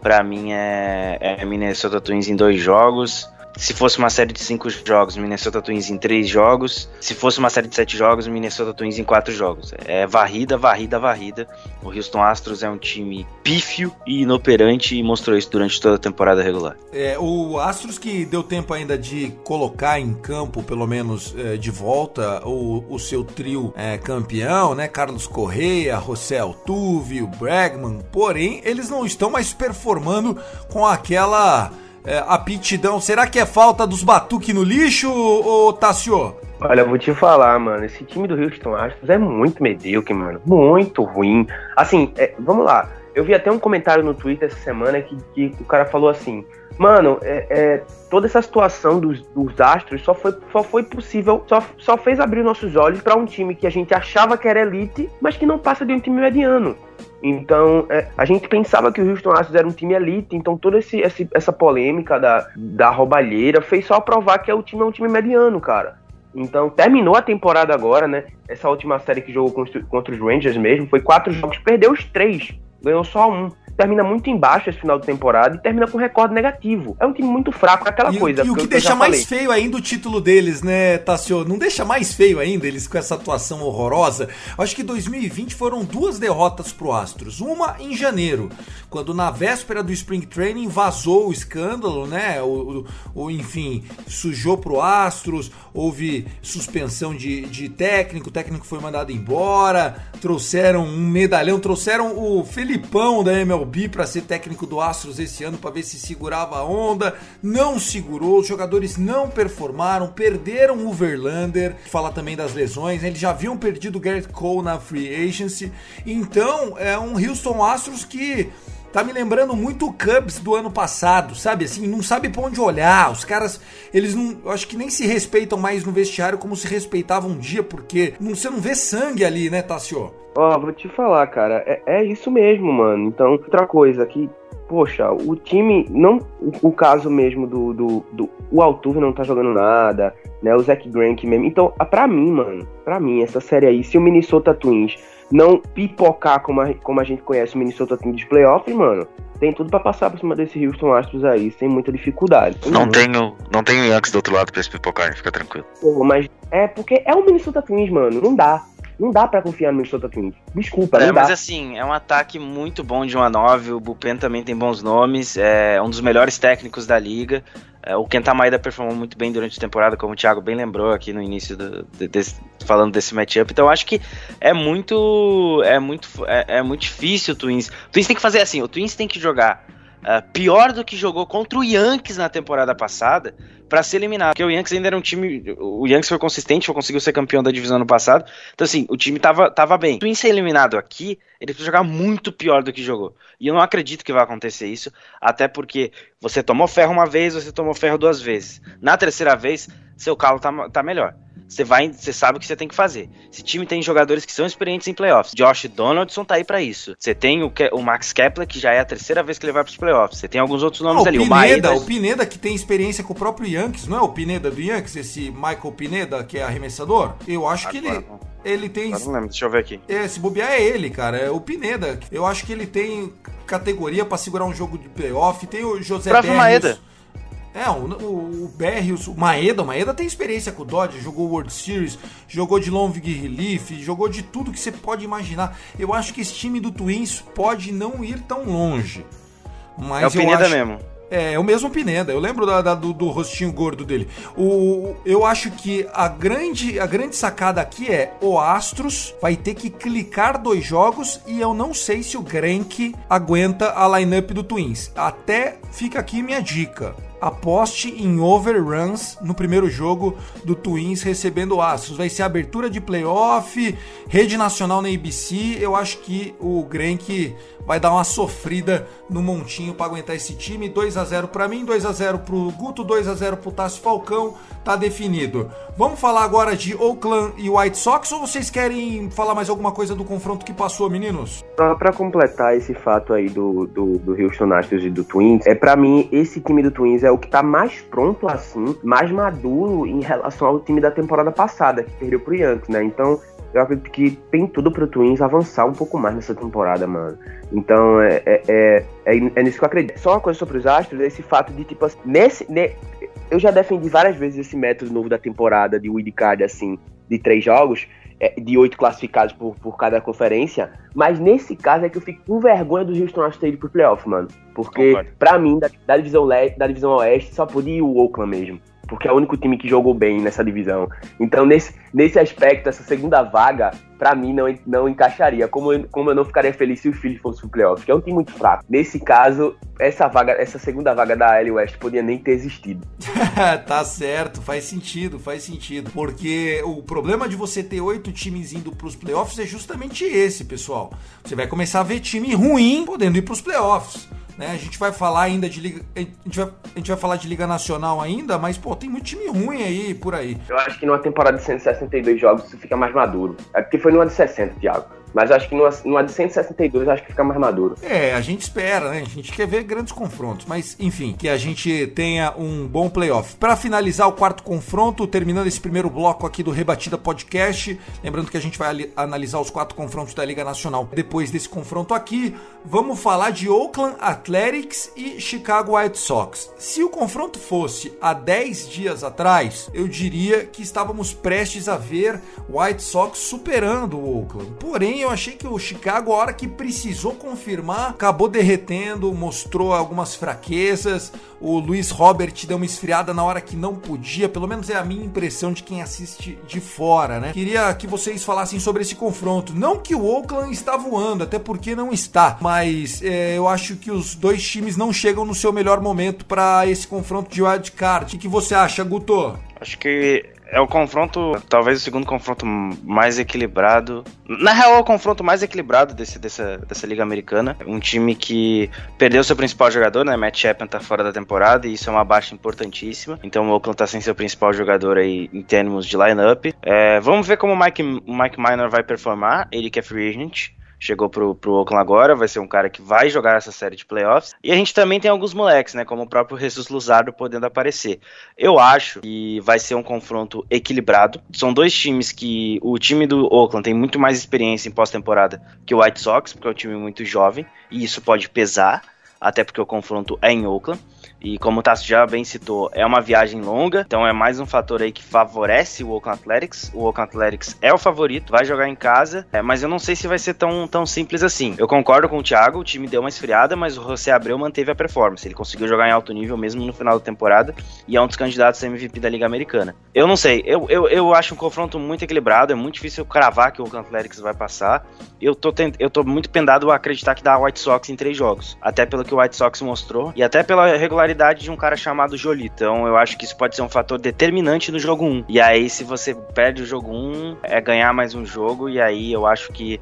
para mim, é, é Minnesota Twins em dois jogos. Se fosse uma série de cinco jogos, Minnesota Twins em três jogos. Se fosse uma série de sete jogos, Minnesota Twins em quatro jogos. É varrida, varrida, varrida. O Houston Astros é um time pífio e inoperante e mostrou isso durante toda a temporada regular. É, o Astros que deu tempo ainda de colocar em campo, pelo menos é, de volta, o, o seu trio é, campeão, né? Carlos Correia, José Altuve, o Bregman. Porém, eles não estão mais performando com aquela é, aptidão. Será que é falta dos batuque no lixo, ô, Tassio? Olha, vou te falar, mano. Esse time do Houston Astros é muito medíocre, mano. Muito ruim. Assim, é, vamos lá. Eu vi até um comentário no Twitter essa semana que, que o cara falou assim: Mano, é, é, toda essa situação dos, dos, Astros só foi, só foi possível, só, só fez abrir nossos olhos para um time que a gente achava que era elite, mas que não passa de um time mediano. Então, é, a gente pensava que o Houston Astros era um time elite, então toda esse, esse, essa polêmica da, da roubalheira fez só provar que é o time é um time mediano, cara. Então, terminou a temporada agora, né? Essa última série que jogou contra, contra os Rangers mesmo, foi quatro jogos, perdeu os três, ganhou só um termina muito embaixo esse final de temporada e termina com recorde negativo. É um time muito fraco, é aquela e, coisa. E o que, que deixa mais feio ainda o título deles, né, Tassio? Não deixa mais feio ainda eles com essa atuação horrorosa? Acho que 2020 foram duas derrotas pro Astros. Uma em janeiro, quando na véspera do Spring Training vazou o escândalo, né? O, o, o enfim, sujou pro Astros, houve suspensão de, de técnico, o técnico foi mandado embora, trouxeram um medalhão, trouxeram o Felipão da MLB MLB para ser técnico do Astros esse ano para ver se segurava a onda. Não segurou, os jogadores não performaram, perderam o Verlander. Fala também das lesões, né? eles já haviam perdido o Garrett Cole na free agency. Então é um Houston Astros que tá me lembrando muito o Cubs do ano passado, sabe? Assim, não sabe pra onde olhar. Os caras, eles não, eu acho que nem se respeitam mais no vestiário como se respeitavam um dia, porque não, você não vê sangue ali, né, Tassio? Ó, oh, vou te falar, cara, é, é isso mesmo, mano. Então, outra coisa que poxa, o time, não o, caso mesmo do, do, do, o Altuve não tá jogando nada, né, o Zach Greinke mesmo. Então, pra mim, mano, pra mim, essa série aí, se o Minnesota Twins não pipocar como a, como a gente conhece o Minnesota Twins de playoff, mano, tem tudo para passar por cima desse Houston Astros aí, sem muita dificuldade. Não uhum. tenho, não tenho Yankees do outro lado pra eles pipocarem, fica tranquilo. Pô, mas é porque é o Minnesota Twins, mano, não dá. Não dá para confiar no Minnesota Twins. Desculpa, é, não mas dá. assim, é um ataque muito bom de 1 a 9. O Bupen também tem bons nomes. É um dos melhores técnicos da liga. É, o Kenta Maeda performou muito bem durante a temporada, como o Thiago bem lembrou aqui no início do, de, de, falando desse matchup. Então acho que é muito é muito é, é, muito difícil o Twins. O Twins tem que fazer assim, o Twins tem que jogar uh, pior do que jogou contra o Yankees na temporada passada para ser eliminado. Porque o Yankees ainda era um time. O Yankees foi consistente, conseguiu ser campeão da divisão no passado. Então, assim, o time tava, tava bem. Twins ser eliminado aqui, ele precisa jogar muito pior do que jogou. E eu não acredito que vai acontecer isso, até porque você tomou ferro uma vez, você tomou ferro duas vezes. Na terceira vez, seu calo tá, tá melhor você vai, você sabe o que você tem que fazer. Esse time tem jogadores que são experientes em playoffs. Josh Donaldson tá aí para isso. Você tem o, o, Max Kepler, que já é a terceira vez que ele vai pros playoffs. Você tem alguns outros nomes ah, ali. O Pineda, o, o Pineda que tem experiência com o próprio Yankees, não é o Pineda do Yankees, esse Michael Pineda, que é arremessador? Eu acho que ele ele tem. não lembro, deixa eu ver aqui. É, se bobear é ele, cara. É o Pineda. Eu acho que ele tem categoria para segurar um jogo de playoff. Tem o José Berrios. Maeda. É, o, o, o Berrios, o Maeda, o Maeda tem experiência com o Dodge, jogou World Series, jogou de long relief, jogou de tudo que você pode imaginar. Eu acho que esse time do Twins pode não ir tão longe. Mas é o Pineda acho... mesmo. É, é o mesmo Pineda. Eu lembro da, da, do, do, rostinho gordo dele. O, eu acho que a grande, a grande sacada aqui é o Astros vai ter que clicar dois jogos e eu não sei se o Grenk aguenta a lineup do Twins. Até fica aqui minha dica aposte em overruns no primeiro jogo do Twins recebendo Astros. Vai ser abertura de playoff, rede nacional na ABC. Eu acho que o Grenk vai dar uma sofrida no montinho para aguentar esse time. 2 a 0 para mim, 2 a 0 pro Guto, 2 a 0 pro Tassi Falcão. Tá definido. Vamos falar agora de Oakland e White Sox ou vocês querem falar mais alguma coisa do confronto que passou, meninos? Para completar esse fato aí do, do, do Houston Astros e do Twins, é para mim esse time do Twins é o que tá mais pronto assim, mais maduro em relação ao time da temporada passada, que perdeu pro Yankees, né? Então, eu acredito que tem tudo pro Twins avançar um pouco mais nessa temporada, mano. Então, é, é, é, é, é nisso que eu acredito. Só uma coisa sobre os Astros, esse fato de, tipo assim, nesse, ne, eu já defendi várias vezes esse método novo da temporada de wildcard, assim, de três jogos, é, de oito classificados por, por cada conferência, mas nesse caso é que eu fico com vergonha do Houston Astros ir pro playoff, mano. Porque, pra mim, da, da divisão leste, da divisão oeste, só podia ir o Oakland mesmo. Porque é o único time que jogou bem nessa divisão. Então, nesse, nesse aspecto, essa segunda vaga, pra mim, não, não encaixaria. Como eu, como eu não ficaria feliz se o Phillies fosse pro playoff, que é um time muito fraco. Nesse caso, essa vaga, essa segunda vaga da AL West podia nem ter existido. tá certo, faz sentido, faz sentido. Porque o problema de você ter oito times indo pros playoffs é justamente esse, pessoal. Você vai começar a ver time ruim podendo ir pros playoffs. Né? A gente vai falar ainda de liga. A gente vai, a gente vai falar de Liga Nacional ainda, mas, pô, tem muito time ruim aí por aí. Eu acho que numa temporada de 162 jogos isso fica mais maduro. É porque foi numa de 60, Thiago. Mas acho que numa, numa de 162 eu acho que fica mais maduro. É, a gente espera, né? A gente quer ver grandes confrontos, mas enfim, que a gente tenha um bom playoff. Para finalizar o quarto confronto, terminando esse primeiro bloco aqui do Rebatida Podcast, lembrando que a gente vai ali- analisar os quatro confrontos da Liga Nacional depois desse confronto aqui, vamos falar de Oakland Athletics e Chicago White Sox. Se o confronto fosse há 10 dias atrás, eu diria que estávamos prestes a ver White Sox superando o Oakland. Porém, eu achei que o Chicago, a hora que precisou confirmar, acabou derretendo, mostrou algumas fraquezas. O Luiz Robert deu uma esfriada na hora que não podia, pelo menos é a minha impressão de quem assiste de fora, né? Queria que vocês falassem sobre esse confronto. Não que o Oakland está voando, até porque não está, mas é, eu acho que os dois times não chegam no seu melhor momento para esse confronto de wild card. O que você acha, Guto? Acho que é o confronto, talvez o segundo confronto mais equilibrado. Na real, é o confronto mais equilibrado desse, dessa, dessa Liga Americana. Um time que perdeu seu principal jogador, né? Matt Chapman tá fora da temporada e isso é uma baixa importantíssima. Então o Oakland tá sem seu principal jogador aí em termos de lineup. É, vamos ver como o Mike, Mike Minor vai performar. Ele que é free agent chegou pro, pro Oakland agora, vai ser um cara que vai jogar essa série de playoffs. E a gente também tem alguns moleques, né? Como o próprio Jesus Luzardo podendo aparecer. Eu acho que vai ser um confronto equilibrado. São dois times que. O time do Oakland tem muito mais experiência em pós-temporada que o White Sox, porque é um time muito jovem, e isso pode pesar. Até porque o confronto é em Oakland. E como o Tassi já bem citou, é uma viagem longa, então é mais um fator aí que favorece o Oakland Athletics. O Oakland Athletics é o favorito, vai jogar em casa, é, mas eu não sei se vai ser tão, tão simples assim. Eu concordo com o Thiago, o time deu uma esfriada, mas o José Abreu manteve a performance. Ele conseguiu jogar em alto nível mesmo no final da temporada e é um dos candidatos a MVP da Liga Americana. Eu não sei, eu, eu, eu acho um confronto muito equilibrado, é muito difícil cravar que o Oakland Athletics vai passar. Eu tô, tent, eu tô muito pendado a acreditar que dá a White Sox em três jogos, até pelo que o White Sox mostrou e até pela regularidade de um cara chamado Jolie. Então eu acho que isso pode ser um fator determinante no jogo 1. E aí, se você perde o jogo 1, é ganhar mais um jogo, e aí eu acho que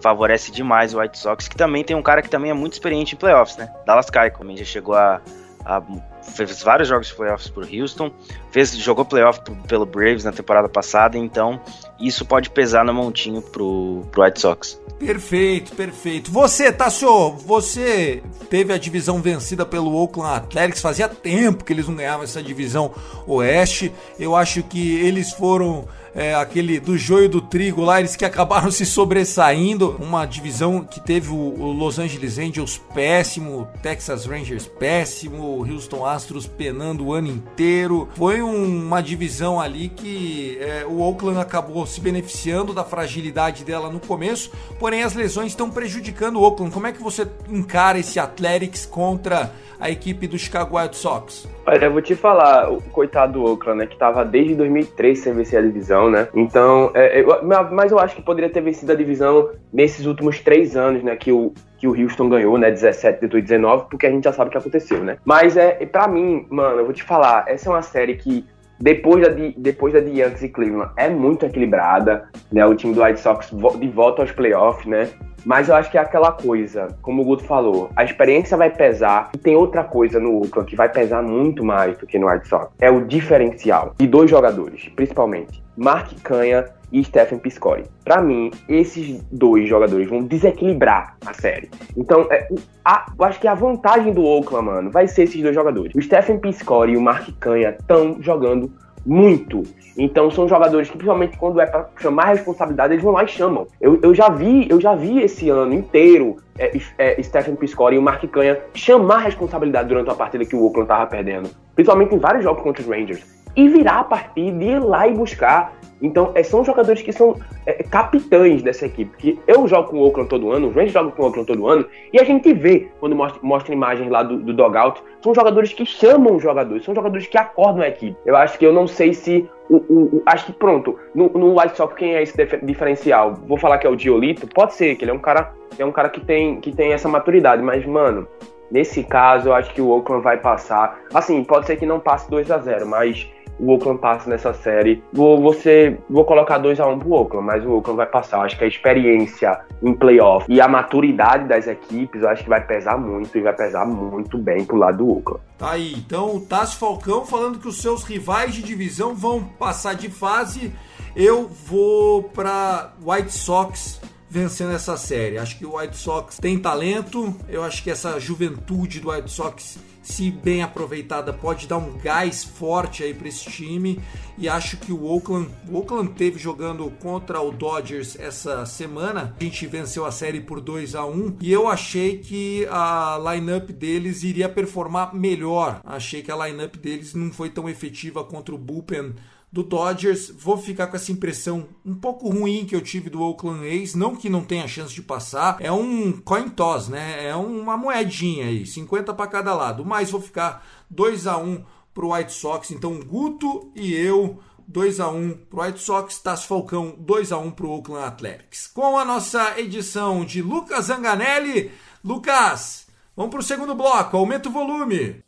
favorece demais o White Sox, que também tem um cara que também é muito experiente em playoffs, né? Dallas Keuchel, também já chegou a, a fez vários jogos de playoffs por Houston, fez jogou playoff pelo Braves na temporada passada, então isso pode pesar no montinho pro, pro White Sox. Perfeito, perfeito. Você, Tassio, você teve a divisão vencida pelo Oakland Athletics. Fazia tempo que eles não ganhavam essa divisão oeste. Eu acho que eles foram é, aquele do joio do trigo lá, eles que acabaram se sobressaindo. Uma divisão que teve o, o Los Angeles Angels péssimo, Texas Rangers péssimo, Houston Astros penando o ano inteiro. Foi um- uma divisão ali que é, o Oakland acabou se beneficiando da fragilidade dela no começo, porém as lesões estão prejudicando o Oakland. Como é que você encara esse Athletics contra a equipe do Chicago White Sox? Olha, eu vou te falar, o coitado do Oakland, né, que tava desde 2003 sem vencer a divisão, né? Então, é, eu- mas eu acho que poderia ter vencido a divisão nesses últimos três anos, né, que o, que o Houston ganhou, né, 17, 18, 19, porque a gente já sabe o que aconteceu, né? Mas é, para mim, mano, eu vou te falar, essa é uma série que depois da de, depois da de Yankees e Cleveland é muito equilibrada, né? O time do White Sox de volta aos playoffs, né? Mas eu acho que é aquela coisa, como o Guto falou, a experiência vai pesar. E tem outra coisa no Oakland que vai pesar muito mais do que no White Sox. É o diferencial de dois jogadores, principalmente. Mark Canha e Stephen Piscotty. Pra mim, esses dois jogadores vão desequilibrar a série. Então, é, a- eu acho que a vantagem do Oakland, mano, vai ser esses dois jogadores. O Stephen Piscotty e o Mark Canha estão jogando muito. Então são jogadores que, principalmente quando é para chamar responsabilidade, eles vão lá e chamam. Eu, eu já vi, eu já vi esse ano inteiro é, é, Stephen Piscori e o Mark Canha chamar responsabilidade durante uma partida que o Oakland tava perdendo. Principalmente em vários jogos contra os Rangers. E virar a partida ir lá e buscar. Então, é, são jogadores que são é, capitães dessa equipe. Que eu jogo com o Oakland todo ano, os Rangers jogam com o Oakland todo ano, e a gente vê, quando mostra, mostra imagens lá do, do dogout, são jogadores que chamam os jogadores, são jogadores que acordam a equipe. Eu acho que eu não sei se. O, o, o acho que pronto, no, no White Sox quem é esse diferencial? Vou falar que é o Diolito? Pode ser, que ele é um cara, é um cara que tem, que tem essa maturidade, mas, mano, nesse caso eu acho que o Oakland vai passar. Assim, pode ser que não passe 2 a 0 mas o Oakland passa nessa série. Vou, você, vou colocar 2 a 1 um pro Oakland, mas o Oakland vai passar. acho que a experiência em playoff e a maturidade das equipes, eu acho que vai pesar muito e vai pesar muito bem pro lado do Oakland. Tá aí, então o Tássio Falcão falando que os seus rivais de divisão vão passar de fase. Eu vou para White Sox vencendo essa série. Acho que o White Sox tem talento. Eu acho que essa juventude do White Sox se bem aproveitada, pode dar um gás forte aí para esse time. E acho que o Oakland, o Oakland teve jogando contra o Dodgers essa semana. A gente venceu a série por 2 a 1 e eu achei que a lineup deles iria performar melhor. Achei que a lineup deles não foi tão efetiva contra o bullpen do Dodgers. Vou ficar com essa impressão um pouco ruim que eu tive do Oakland A's, não que não tenha chance de passar, é um coin toss, né? É uma moedinha aí, 50 para cada lado, mas vou ficar 2 a 1 pro White Sox, então Guto e eu 2 a 1 pro White Sox, Tassi Falcão 2 a 1 pro Oakland Athletics. Com a nossa edição de Lucas Zanganelli, Lucas, vamos pro segundo bloco, aumenta o volume.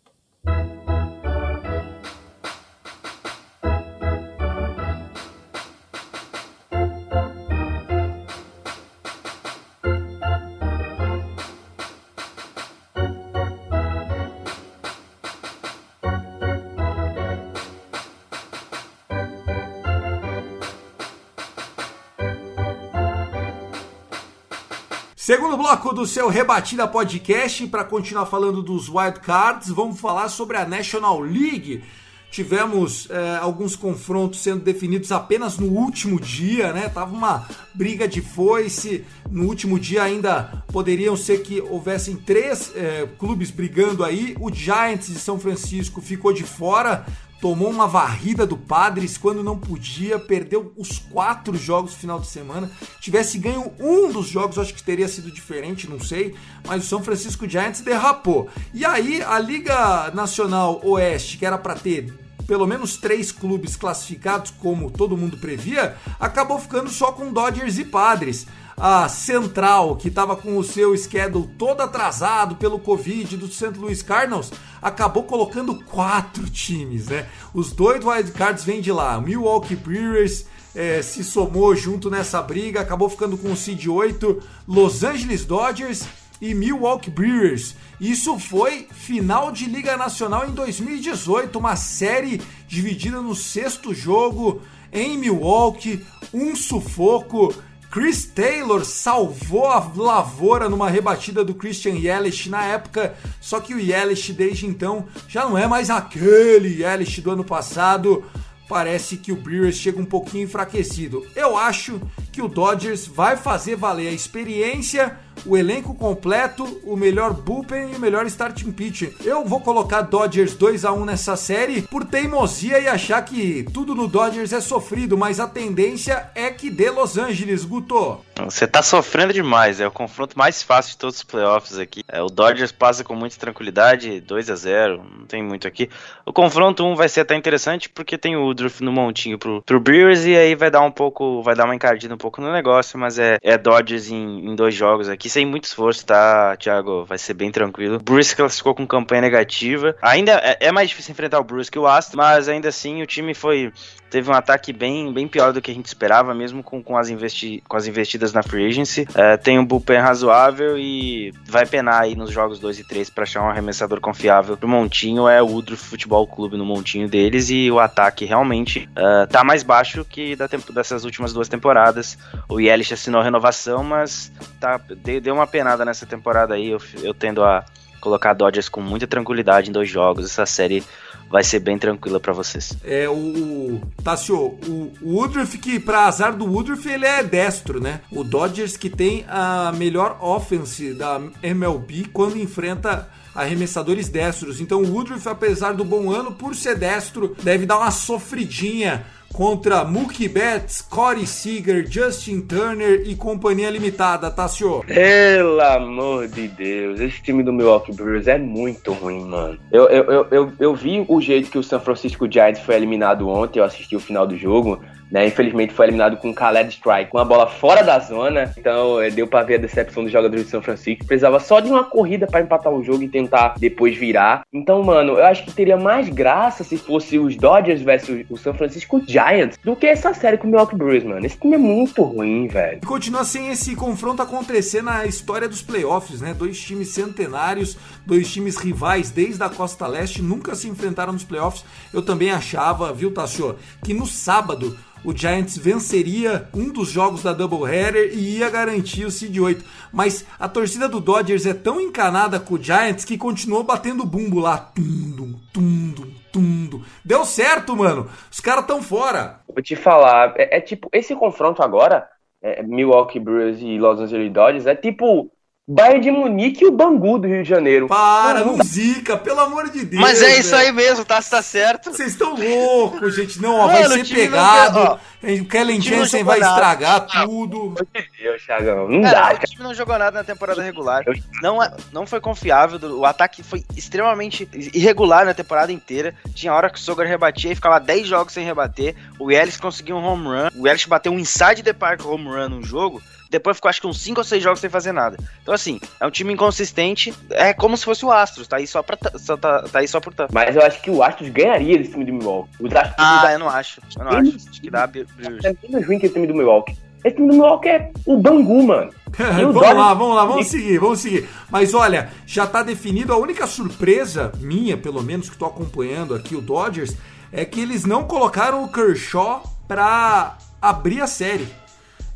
Segundo bloco do seu Rebatida Podcast, para continuar falando dos wild cards, vamos falar sobre a National League. Tivemos é, alguns confrontos sendo definidos apenas no último dia, né? Tava uma briga de foice. No último dia ainda poderiam ser que houvessem três é, clubes brigando aí. O Giants de São Francisco ficou de fora tomou uma varrida do Padres quando não podia, perdeu os quatro jogos no final de semana. Tivesse ganho um dos jogos, acho que teria sido diferente, não sei, mas o São Francisco Giants derrapou. E aí a Liga Nacional Oeste, que era para ter pelo menos três clubes classificados, como todo mundo previa, acabou ficando só com Dodgers e Padres a Central, que estava com o seu schedule todo atrasado pelo Covid do St. Louis Cardinals, acabou colocando quatro times, né? Os dois wildcards vêm de lá. Milwaukee Brewers é, se somou junto nessa briga, acabou ficando com o seed 8, Los Angeles Dodgers e Milwaukee Brewers. Isso foi final de Liga Nacional em 2018, uma série dividida no sexto jogo em Milwaukee, um sufoco. Chris Taylor salvou a lavoura numa rebatida do Christian Yelich na época, só que o Yelich desde então já não é mais aquele Yelich do ano passado. Parece que o Brewers chega um pouquinho enfraquecido. Eu acho que o Dodgers vai fazer valer a experiência o elenco completo, o melhor bullpen e o melhor starting pitch. Eu vou colocar Dodgers 2 a 1 nessa série por teimosia e achar que tudo no Dodgers é sofrido, mas a tendência é que dê Los Angeles, Guto. Você tá sofrendo demais, é o confronto mais fácil de todos os playoffs aqui. É, o Dodgers passa com muita tranquilidade, 2 a 0 não tem muito aqui. O confronto 1 vai ser até interessante porque tem o Woodruff no montinho pro, pro Brewers e aí vai dar um pouco, vai dar uma encardida um pouco no negócio, mas é, é Dodgers em, em dois jogos aqui sem muito esforço, tá, Thiago? Vai ser bem tranquilo. Bruce classificou com campanha negativa. Ainda é, é mais difícil enfrentar o Bruce que o Astro, mas ainda assim o time foi teve um ataque bem, bem pior do que a gente esperava, mesmo com, com, as, investi com as investidas na free agency. É, tem um bullpen razoável e vai penar aí nos jogos 2 e 3 para achar um arremessador confiável pro Montinho. É o Udro Futebol Clube no Montinho deles e o ataque realmente uh, tá mais baixo que da dessas últimas duas temporadas. O Yelich assinou renovação, mas tá, deu uma penada nessa temporada aí. Eu, eu tendo a colocar Dodgers com muita tranquilidade em dois jogos. Essa série vai ser bem tranquila para vocês. É o Tassio, o, Woodruff que para azar do Woodruff ele é destro, né? O Dodgers que tem a melhor offense da MLB quando enfrenta arremessadores destros. Então o Woodruff, apesar do bom ano, por ser destro, deve dar uma sofridinha contra Mookie Betts, Corey Seager, Justin Turner e companhia limitada, Tassio. Pelo amor de Deus, esse time do Milwaukee Brewers é muito ruim, mano. Eu, eu, eu, eu, eu vi o jeito que o San Francisco Giants foi eliminado ontem, eu assisti o final do jogo. Né, infelizmente foi eliminado com um Khaled Strike, com a bola fora da zona. Então é, deu para ver a decepção dos jogadores de São Francisco. Precisava só de uma corrida para empatar o jogo e tentar depois virar. Então, mano, eu acho que teria mais graça se fosse os Dodgers versus o São Francisco Giants do que essa série com o Milwaukee Brewers, mano. Esse time é muito ruim, velho. E continua sem esse confronto acontecer na história dos playoffs, né? Dois times centenários, dois times rivais desde a Costa Leste, nunca se enfrentaram nos playoffs. Eu também achava, viu, Tassio, que no sábado o Giants venceria um dos jogos da doubleheader e ia garantir o seed 8. Mas a torcida do Dodgers é tão encanada com o Giants que continuou batendo bumbo lá. Tundum, tundum, tundum. Deu certo, mano. Os caras estão fora. Vou te falar, é, é, tipo, esse confronto agora, é, Milwaukee Brewers e Los Angeles Dodgers, é tipo Bayern de Munique e o Bangu do Rio de Janeiro. Para, não zica, pelo amor de Deus. Mas é isso aí mesmo, tá, tá certo. Vocês estão loucos, gente. Não, ó, vai ser pegado. O Kellen Jensen vai nada. estragar tudo. Deus, Thiagão. Não cara, dá, O time não jogou nada na temporada regular. Não, é, não foi confiável. O ataque foi extremamente irregular na temporada inteira. Tinha hora que o Sogar rebatia e ficava 10 jogos sem rebater. O Ellis conseguiu um home run. O Ellis bateu um inside the park home run no jogo depois ficou acho que uns 5 ou 6 jogos sem fazer nada. Então, assim, é um time inconsistente. É como se fosse o Astros, tá aí só, pra, só, tá, tá aí só por tanto. Mas eu acho que o Astros ganharia desse time do Milwaukee. Os Astros ah, eu não acho. Eu não acho. Acho que dá. É menos ruim que o time do Milwaukee. Esse time do Milwaukee é o Bangu, mano. vamos lá, vamos lá, vamos seguir, vamos seguir. Mas olha, já tá definido. A única surpresa minha, pelo menos, que tô acompanhando aqui o Dodgers, é que eles não colocaram o Kershaw pra abrir a série.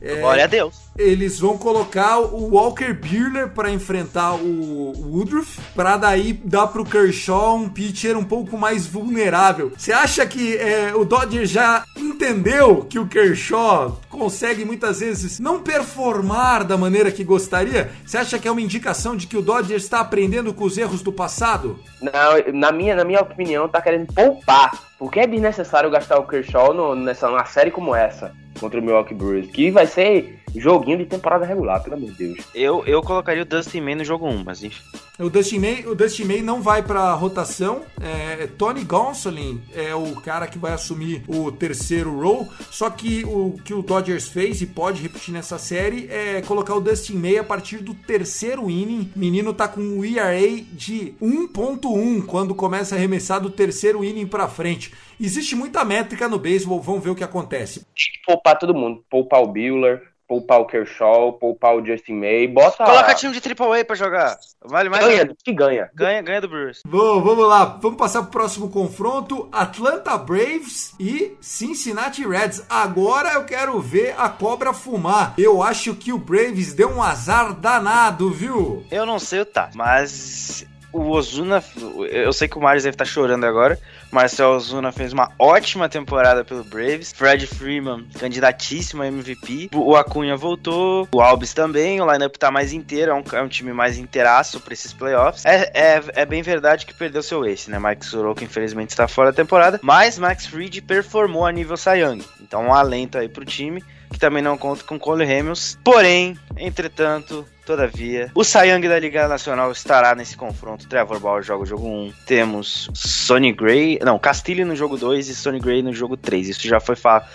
É, Glória a Deus. Eles vão colocar o Walker Buehler para enfrentar o Woodruff, para daí dar pro Kershaw um pitcher um pouco mais vulnerável. Você acha que é, o Dodger já entendeu que o Kershaw consegue muitas vezes não performar da maneira que gostaria? Você acha que é uma indicação de que o Dodger está aprendendo com os erros do passado? Não, na minha, na minha opinião, tá querendo poupar. Porque é desnecessário gastar o Kershaw no, nessa, numa série como essa contra o Milwaukee Brewers, que vai ser joguinho de temporada regular, pelo amor de Deus. Eu, eu colocaria o Dustin May no jogo 1, mas enfim. O Dustin May, o Dustin May não vai para rotação. É, Tony Gonsolin é o cara que vai assumir o terceiro role. Só que o que o Dodgers fez e pode repetir nessa série é colocar o Dustin May a partir do terceiro inning. O menino tá com um ERA de 1.1 quando começa a arremessar do terceiro inning para frente. Existe muita métrica no beisebol, vamos ver o que acontece. Poupar todo mundo, poupar o Bueller, poupar o Kershaw, poupar o Justin May, bota... Coloca time de Triple A pra jogar, vale mais... Ganha, do que ganha. Ganha, ganha do Brewers. Bom, vamos lá, vamos passar pro próximo confronto, Atlanta Braves e Cincinnati Reds. Agora eu quero ver a cobra fumar. Eu acho que o Braves deu um azar danado, viu? Eu não sei o tá, mas o Ozuna, eu sei que o Marius deve estar chorando agora. Marcel Ozuna fez uma ótima temporada pelo Braves. Fred Freeman, candidatíssimo a MVP. O Acunha voltou. O Albis também. O lineup tá mais inteiro. É um, é um time mais inteiraço pra esses playoffs. É, é, é, bem verdade que perdeu seu ace, né? Mike Soroka, infelizmente, está fora da temporada. Mas Max Fried performou a nível Young. Então, um alento aí pro time que também não conta com Cole Hamels. Porém, entretanto, todavia, o Sayang da Liga Nacional estará nesse confronto. Trevor Bauer joga o jogo 1. Temos Sonny Gray, não, Castilho no jogo 2 e Sonny Gray no jogo 3. Isso já foi falado.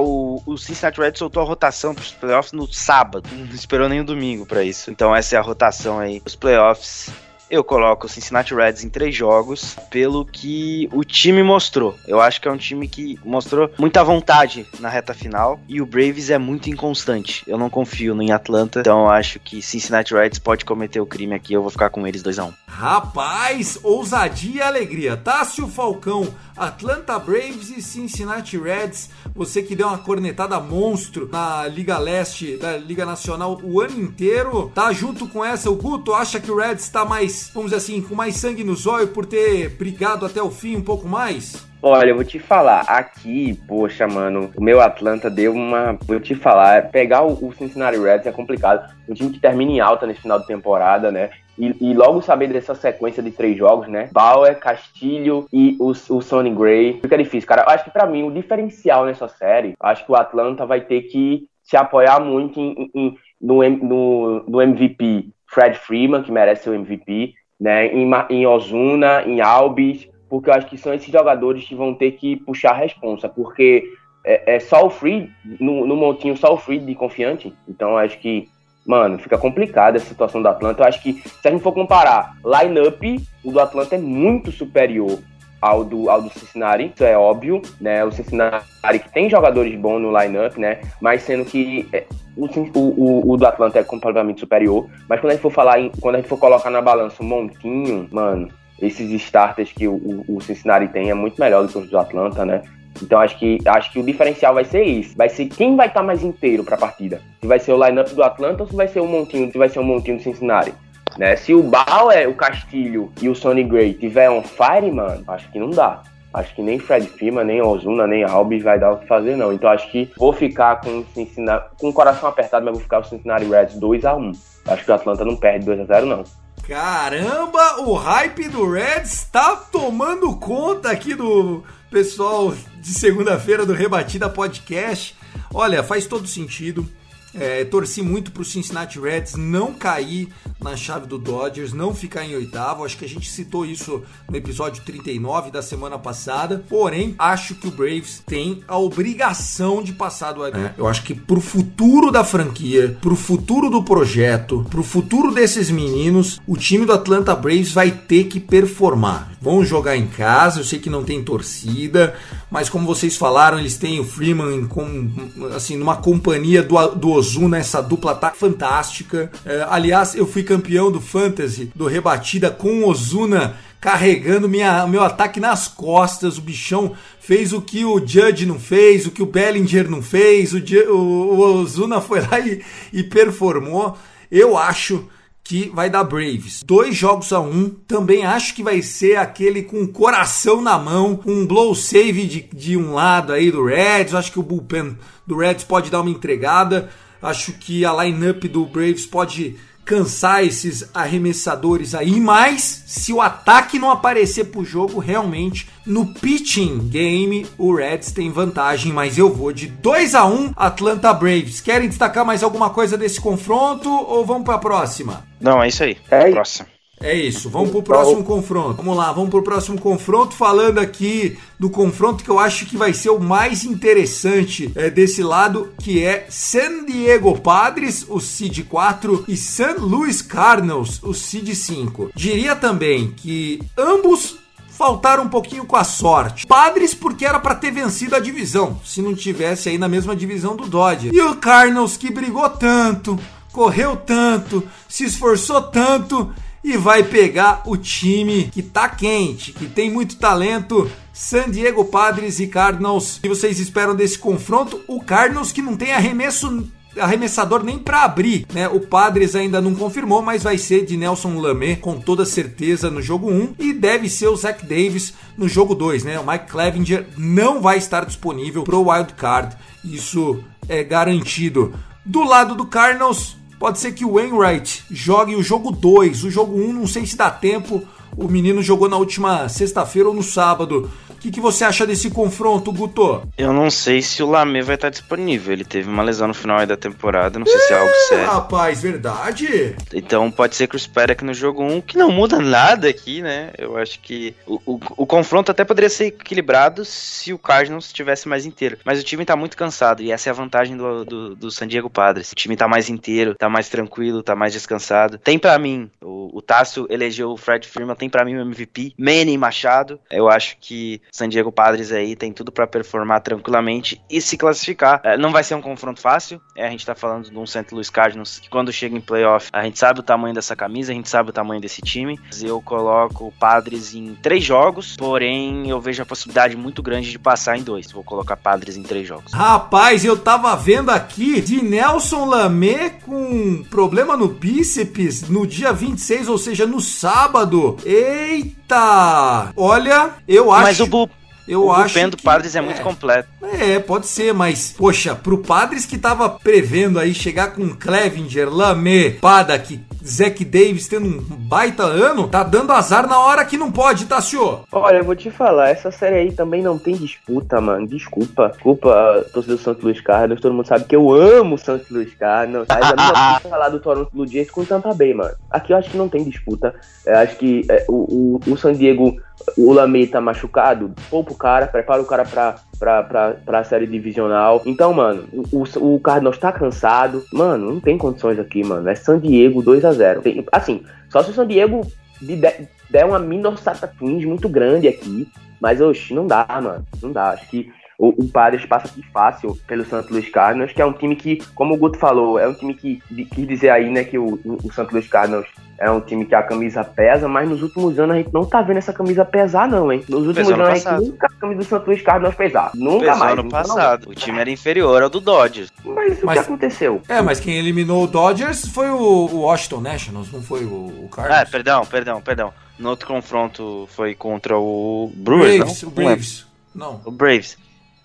O, o Cincinnati Reds soltou a rotação para os playoffs no sábado. Não esperou nem o domingo para isso. Então essa é a rotação aí dos playoffs eu coloco o Cincinnati Reds em três jogos pelo que o time mostrou. Eu acho que é um time que mostrou muita vontade na reta final e o Braves é muito inconstante. Eu não confio no em Atlanta, então acho que Cincinnati Reds pode cometer o crime aqui. Eu vou ficar com eles 2 a 1 um. Rapaz, ousadia e alegria. Tássio Falcão, Atlanta Braves e Cincinnati Reds. Você que deu uma cornetada monstro na Liga Leste da Liga Nacional o ano inteiro, tá junto com essa. O Guto acha que o Reds está mais, vamos dizer assim, com mais sangue no zóio por ter brigado até o fim um pouco mais? Olha, eu vou te falar, aqui, poxa, mano, o meu Atlanta deu uma. Vou te falar, pegar o Cincinnati Reds é complicado. Um time que termina em alta nesse final de temporada, né? E, e, logo saber dessa sequência de três jogos, né? Bauer, Castilho e o, o Sonny Gray. Fica difícil, cara. Eu acho que para mim o diferencial nessa série, acho que o Atlanta vai ter que se apoiar muito em, em, no, no, no MVP Fred Freeman, que merece o MVP, né? Em, em Ozuna, em Albis, porque eu acho que são esses jogadores que vão ter que puxar a responsa, porque é, é só o free, no, no montinho só o free de confiante. Então acho que mano, fica complicada a situação do Atlanta. Eu acho que se a gente for comparar line-up, o do Atlanta é muito superior ao do, ao do Cincinnati, isso é óbvio, né? O Cincinnati que tem jogadores bons no line-up, né? Mas sendo que é, o, o, o, do Atlanta é completamente superior. Mas quando a gente for falar, em, quando a gente for colocar na balança um montinho, mano, esses starters que o, o, Cincinnati tem é muito melhor do que os do Atlanta, né? Então acho que acho que o diferencial vai ser isso. Vai ser quem vai estar tá mais inteiro para a partida. Se vai ser o lineup do Atlanta ou se vai ser o montinho, se vai ser o montinho do Cincinnati. Né? Se o Bauer, o Castilho e o Sonny Gray tiver on fire, mano, acho que não dá. Acho que nem Fred Firma, nem Ozuna, nem Albis vai dar o que fazer, não. Então acho que vou ficar com Cincinnati, com o coração apertado, mas vou ficar o Cincinnati Reds 2x1. Acho que o Atlanta não perde 2x0, não. Caramba, o hype do Reds tá tomando conta aqui do pessoal de segunda-feira do Rebatida Podcast. Olha, faz todo sentido. É, torci muito para o Cincinnati Reds não cair na chave do Dodgers, não ficar em oitavo. Acho que a gente citou isso no episódio 39 da semana passada. Porém, acho que o Braves tem a obrigação de passar do é, Eu acho que pro futuro da franquia, pro futuro do projeto, pro futuro desses meninos, o time do Atlanta Braves vai ter que performar. Vão jogar em casa, eu sei que não tem torcida, mas como vocês falaram, eles têm o Freeman com, assim, numa companhia do, do Ozuna, essa dupla tá fantástica. É, aliás, eu fui campeão do Fantasy, do Rebatida com o Ozuna carregando minha, meu ataque nas costas. O bichão fez o que o Judge não fez, o que o Bellinger não fez, o, o, o Ozuna foi lá e, e performou. Eu acho que vai dar Braves. Dois jogos a um. Também acho que vai ser aquele com o coração na mão, um blow save de, de um lado aí do Reds. Acho que o bullpen do Reds pode dar uma entregada. Acho que a lineup do Braves pode cansar esses arremessadores aí, mas se o ataque não aparecer pro jogo, realmente no pitching game o Reds tem vantagem, mas eu vou de 2 a 1 Atlanta Braves. Querem destacar mais alguma coisa desse confronto ou vamos para a próxima? Não, é isso aí. É próxima. É isso, vamos pro próximo confronto. Vamos lá, vamos pro próximo confronto, falando aqui do confronto que eu acho que vai ser o mais interessante é, desse lado, que é San Diego Padres, o Seed 4, e San Luis Cardinals, o Seed 5. Diria também que ambos faltaram um pouquinho com a sorte. Padres porque era para ter vencido a divisão, se não tivesse aí na mesma divisão do Dodge. E o Cardinals que brigou tanto, correu tanto, se esforçou tanto e vai pegar o time que tá quente, que tem muito talento, San Diego Padres e Cardinals. E vocês esperam desse confronto? O Cardinals que não tem arremesso arremessador nem para abrir, né? O Padres ainda não confirmou, mas vai ser de Nelson Lamé com toda certeza no jogo 1 e deve ser o Zach Davis no jogo 2, né? O Mike Clevinger não vai estar disponível pro wild card, isso é garantido. Do lado do Cardinals, Pode ser que o Wainwright jogue o jogo 2. O jogo 1, um, não sei se dá tempo. O menino jogou na última sexta-feira ou no sábado que, que você acha desse confronto, Guto? Eu não sei se o Lamé vai estar disponível. Ele teve uma lesão no final da temporada, não sei é, se é algo sério. Rapaz, verdade? Então pode ser que o Sperek no jogo 1, que não muda nada aqui, né? Eu acho que o, o, o, confronto até poderia ser equilibrado se o Cardinals estivesse mais inteiro. Mas o time tá muito cansado e essa é a vantagem do, do, do San Diego Padres. O time tá mais inteiro, tá mais tranquilo, tá mais descansado. Tem para mim, o, o Tássio elegeu o Fred Firma, tem para mim o MVP. Manny Machado. Eu acho que San Diego Padres aí tem tudo para performar tranquilamente e se classificar. É, não vai ser um confronto fácil. É, a gente tá falando de um St. Louis Cardinals que quando chega em playoff, a gente sabe o tamanho dessa camisa, a gente sabe o tamanho desse time. Eu coloco o Padres em três jogos, porém eu vejo a possibilidade muito grande de passar em dois. Vou colocar Padres em três jogos. Rapaz, eu tava vendo aqui de Nelson Lamé com problema no bíceps no dia 26, ou seja, no sábado. Eita! Olha, eu acho. Mas o eu o acho do que- Padres é muito completo. É, pode ser, mas, poxa, pro Padres que tava prevendo aí chegar com Clevinger, Lamé, Padak, Zach Davis tendo um baita ano, tá dando azar na hora que não pode, tá, senhor? Olha, eu vou te falar, essa série aí também não tem disputa, mano. Desculpa. Desculpa, torcedor do Santo Luiz Cardinals. Todo mundo sabe que eu amo o Santo Luiz Cardinals. Mas a mesma coisa falar do Toronto Blue Jays com o Tampa Bay, mano. Aqui eu acho que não tem disputa. Eu acho que é, o, o, o San Diego, o Lamé tá machucado. Poupa o cara, prepara o cara pra, pra, pra, pra série divisional. Então, mano, o, o, Cardinals tá cansado. Mano, não tem condições aqui, mano. É San Diego 2x0. Tem- Assim, só se o San Diego de- de- der uma Minnesota Twins muito grande aqui. Mas, oxe, não dá, mano. Não dá. Acho que o, o Padres passa aqui fácil pelo Santo Luiz Cardinals, que é um time que, como o Guto falou, é um time que quis dizer aí, né, que o, o, o Santo Luiz Cardinals é um time que a camisa pesa, mas nos últimos anos a gente não tá vendo essa camisa pesar, não, hein? Nos últimos Pesou ano anos a gente nunca a camisa do Santo Luiz Cardinals pesar. Nunca Pesou mais. ano passado. O time era inferior ao do Dodgers. Mas o Mas- que aconteceu? É, mas quem eliminou o Dodgers foi o, o Washington Nationals, não foi o, o Ah, Cardinals. perdão, perdão, perdão. No outro confronto foi contra o Brewers, Braves, não? o Não. Braves. Não, O Braves.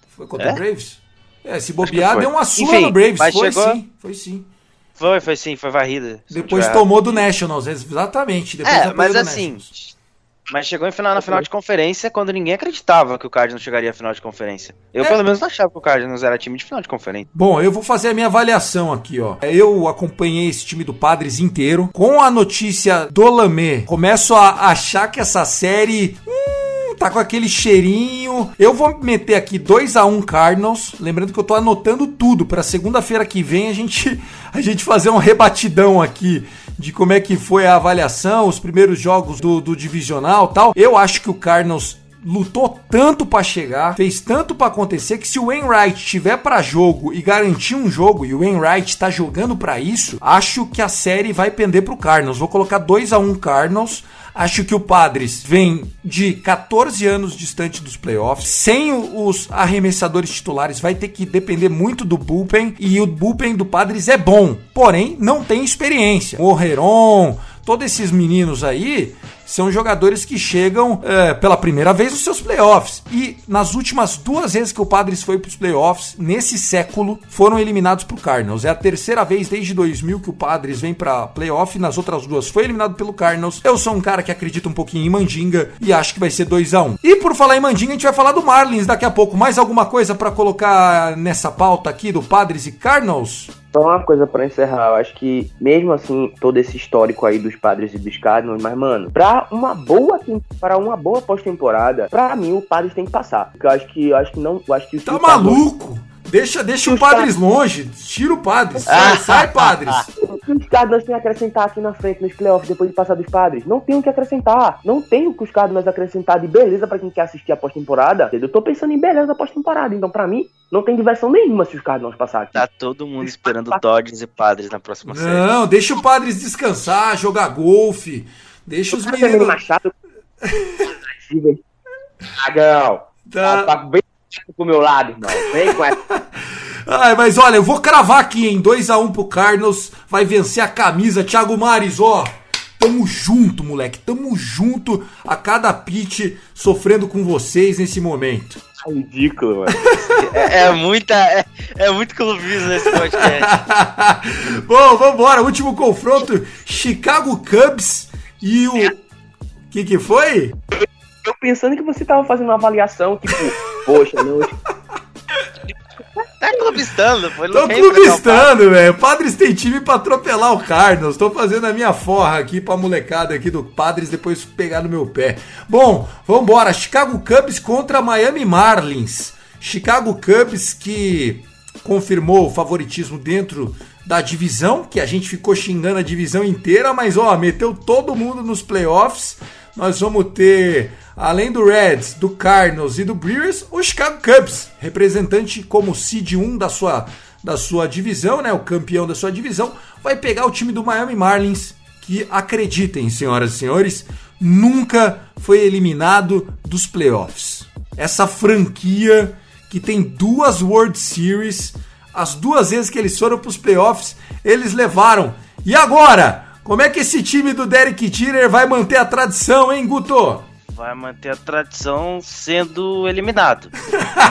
foi contra É? o Braves? É, se bobear, deu uma sua Enfim, no Braves. Foi chegou- sim, foi sim. Foi, foi sim, foi varrida. Depois tomou do Nationals, exatamente. Depois É, mas assim. Mas chegou em final, na final de conferência quando ninguém acreditava que o Cardinals chegaria à final de conferência. Eu, É. pelo menos, não achava que o Cardinals era time de final de conferência. Bom, eu vou fazer a minha avaliação aqui, ó. Eu acompanhei esse time do Padres inteiro. Com a notícia do Lamé, começo a achar que essa série. hum, tá com aquele cheirinho. Eu vou meter aqui 2 a 1 Cardinals. Lembrando que eu tô anotando tudo pra segunda-feira que vem a gente a gente fazer um rebatidão aqui de como é que foi a avaliação, os primeiros jogos do, do divisional, tal. Eu acho que o Cardinals lutou tanto pra chegar, fez tanto pra acontecer que se o Wainwright tiver pra jogo e garantir um jogo e o Wainwright tá jogando pra isso, acho que a série vai pender pro Cardinals. Vou colocar 2 a 1 Cardinals. Acho que o Padres vem de 14 anos distante dos playoffs, sem os arremessadores titulares, vai ter que depender muito do bullpen e o bullpen do Padres é bom, porém não tem experiência. O Heron, todos esses meninos aí são jogadores que chegam é, pela primeira vez nos seus playoffs. E nas últimas duas vezes que o Padres foi para os playoffs, nesse século, foram eliminados pro Cardinals. É a terceira vez desde 2000 que o Padres vem para playoff. Nas outras duas foi eliminado pelo Cardinals. Eu sou um cara que acredita um pouquinho em Mandinga e acho que vai ser 2 a 1 E por falar em Mandinga, a gente vai falar do Marlins daqui a pouco. Mais alguma coisa para colocar nessa pauta aqui do Padres e Cardinals? Só uma coisa pra encerrar, eu acho que mesmo assim, todo esse histórico aí dos Padres e dos Cardinals, mas mano, pra uma boa para uma boa pós-temporada, pra mim o Padres tem que passar. Porque eu acho que eu acho que não, eu acho que Tá Cardinals- maluco? Deixa, deixa o Padres longe. Tira o Padres. Sai, sai Padres. O que os Cardinals têm a acrescentar aqui na frente nos playoffs depois de passar dos padres? Não tem o que acrescentar. Não tem o que os Cardinals acrescentar de beleza pra quem quer assistir a pós-temporada. Eu tô pensando em beleza da pós-temporada. Então, pra mim, não tem diversão nenhuma se os Cardinals passarem. Tá todo mundo esperando Dodgers e Padres na próxima série. Não, deixa o Padres descansar, jogar golfe. Deixa os meninos. Machado. Dragão. Tá. Tá bem pro meu lado, irmão. Vem com essa. Ai, mas olha, eu vou cravar aqui, em 2x1 pro Cardinals. Vai vencer a camisa. Thiago Mares, ó. Tamo junto, moleque. Tamo junto a cada pitch sofrendo com vocês nesse momento. Tá ridículo, mano. É, é muita. É, é muito clubismo nesse podcast. Bom, vambora. Último confronto: Chicago Cubs e o. que que foi? Eu pensando que você tava fazendo uma avaliação, tipo, poxa, não. Tá clubistando, ele Tô clubistando, velho. Padres tem time pra atropelar o Cardinals. Tô fazendo a minha forra aqui pra molecada aqui do Padres depois pegar no meu pé. Bom, vambora. Chicago Cubs contra Miami Marlins. Chicago Cubs que confirmou o favoritismo dentro da divisão, que a gente ficou xingando a divisão inteira, mas ó, meteu todo mundo nos playoffs. nós vamos ter, além do Reds, do Cardinals e do Brewers, o Chicago Cubs, representante como seed 1 da sua, da sua divisão, né? O campeão da sua divisão, vai pegar o time do Miami Marlins, que acreditem, senhoras e senhores, nunca foi eliminado dos playoffs. Essa franquia que tem duas World Series, as duas vezes que eles foram para os playoffs, eles levaram. E agora? Como é que esse time do Derek Jeter vai manter a tradição, hein, Guto? Vai manter a tradição sendo eliminado.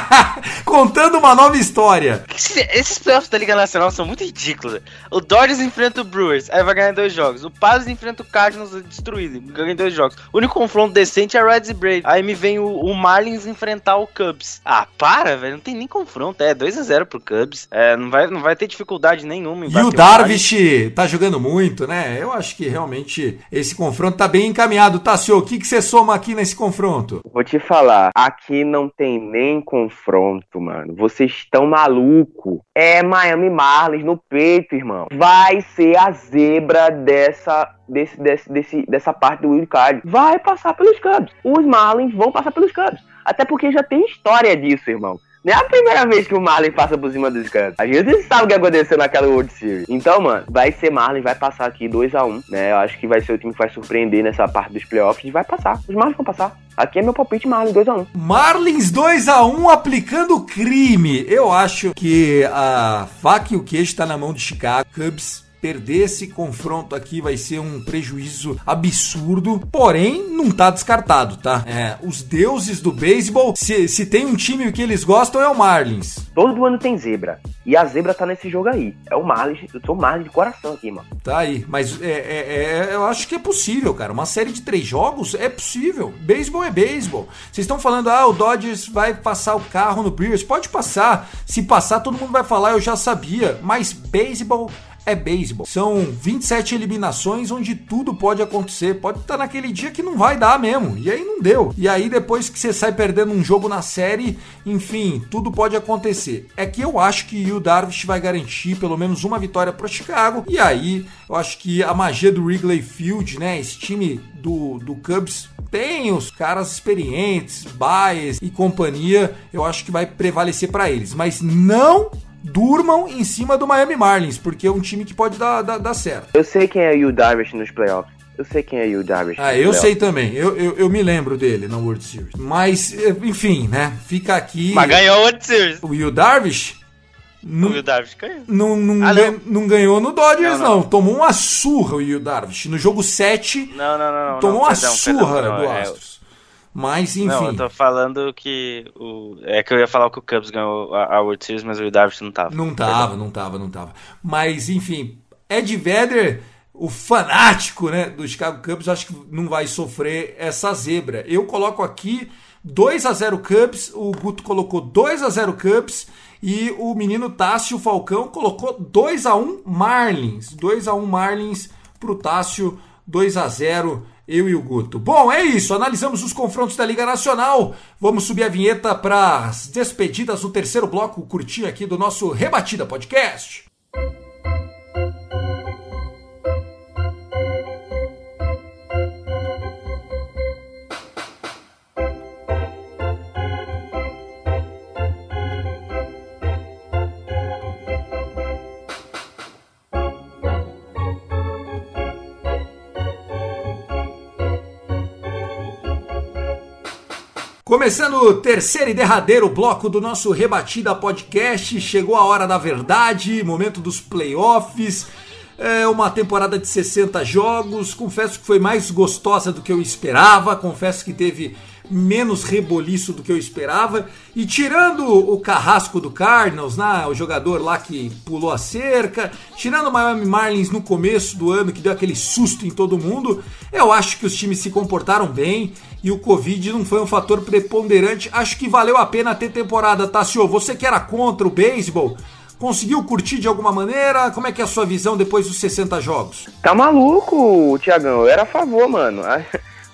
Contando uma nova história. Esses playoffs da Liga Nacional são muito ridículos. O Dodgers enfrenta o Brewers, aí vai ganhar dois jogos. O Padres enfrenta o Cardinals destruído, ganha dois jogos. O único confronto decente é Reds e Braves. Aí me vem o, o, Marlins enfrentar o Cubs. Ah, para, velho, não tem nem confronto. É 2 a 0 pro Cubs. É, não vai, não vai ter dificuldade nenhuma. e o Darvish tá jogando muito, né? Eu acho que realmente esse confronto tá bem encaminhado. Tassio, o que, que você soma aqui nesse confronto? Vou te falar, aqui não tem nem confronto, mano. Vocês estão maluco. É Miami Marlins no peito, irmão. Vai ser a zebra dessa desse, desse, desse, dessa parte do Wild Card. Vai passar pelos Cubs. Os Marlins vão passar pelos Cubs. Até porque já tem história disso, irmão. Não é a primeira vez que o Marlin passa por cima dos caras. A gente sabe o que aconteceu naquela World Series. Então, mano, vai ser Marlin, vai passar aqui 2x1, um, né? Eu acho que vai ser o time que vai surpreender nessa parte dos playoffs e vai passar. Os Marlins vão passar. Aqui é meu palpite Marlins 2x1. Marlins 2x1 aplicando crime. Eu acho que a faca e o queijo tá na mão de Chicago. Cubs perder esse confronto aqui vai ser um prejuízo absurdo, porém não tá descartado, tá? É, os deuses do beisebol, se, se tem um time que eles gostam é o Marlins. Todo ano tem zebra. E a zebra tá nesse jogo aí. É o Marlins, eu sou Marlins de coração aqui, mano. Tá aí, mas é, é, é, eu acho que é possível, cara. Uma série de três jogos é possível. Beisebol é beisebol. Vocês estão falando, ah, o Dodgers vai passar o carro no Brewers. Pode passar. Se passar, todo mundo vai falar, eu já sabia. Mas beisebol é beisebol. São 27 eliminações onde tudo pode acontecer. Pode estar naquele dia que não vai dar mesmo. E aí não deu. E aí depois que você sai perdendo um jogo na série, enfim, tudo pode acontecer. É que eu acho que o Darvish vai garantir pelo menos uma vitória para Chicago. E aí eu acho que a magia do Wrigley Field, né? Esse time do, do Cubs tem os caras experientes, Baez e companhia. Eu acho que vai prevalecer para eles. Mas não durmam em cima do Miami Marlins, porque é um time que pode dar, dar, dar certo. Eu sei quem é o Darvish nos playoffs. Eu sei quem é o Darvish. Ah, eu sei também. Eu, eu, eu, me lembro dele na World Series. Mas, enfim, né? Fica aqui. Mas ganhou a World Series. O Will Darvish? Não, o Will Darvish ganhou. Não, não, ah, não. não ganhou no Dodgers, não, não. Tomou uma surra o Will Darvish. No jogo 7, não, não, não, tomou uma perdão, surra perdão, do é Astros. Mas, enfim. Não, eu tô falando que. O... É que eu ia falar que o Cubs ganhou a, World Series, mas o Darvish não tava. Não tava, não tava, não tava. Mas, enfim, Ed Vedder, o fanático né, do Chicago Cubs, acho que não vai sofrer essa zebra. Eu coloco aqui 2 a 0 Cubs, o Guto colocou 2 a 0 Cubs e o menino Tássio Falcão colocou 2 a 1 Marlins. 2 a 1 Marlins pro Tássio, 2 a 0 eu e o Guto. Bom, é isso. Analisamos os confrontos da Liga Nacional. Vamos subir a vinheta para as despedidas do terceiro bloco, curtir aqui do nosso Rebatida Podcast. Começando o terceiro e derradeiro bloco do nosso Rebatida Podcast, chegou a hora da verdade, momento dos playoffs. É uma temporada de 60 jogos. Confesso que foi mais gostosa do que eu esperava. Confesso que teve menos reboliço do que eu esperava. E tirando o carrasco do Cardinals, né, o jogador lá que pulou a cerca, tirando o Miami Marlins no começo do ano, que deu aquele susto em todo mundo, eu acho que os times se comportaram bem e o Covid não foi um fator preponderante. Acho que valeu a pena ter temporada, Tassio. Você que era contra o beisebol, Conseguiu curtir de alguma maneira? Como é que é a sua visão depois dos 60 jogos? Tá maluco, Tiagão. Eu era a favor, mano.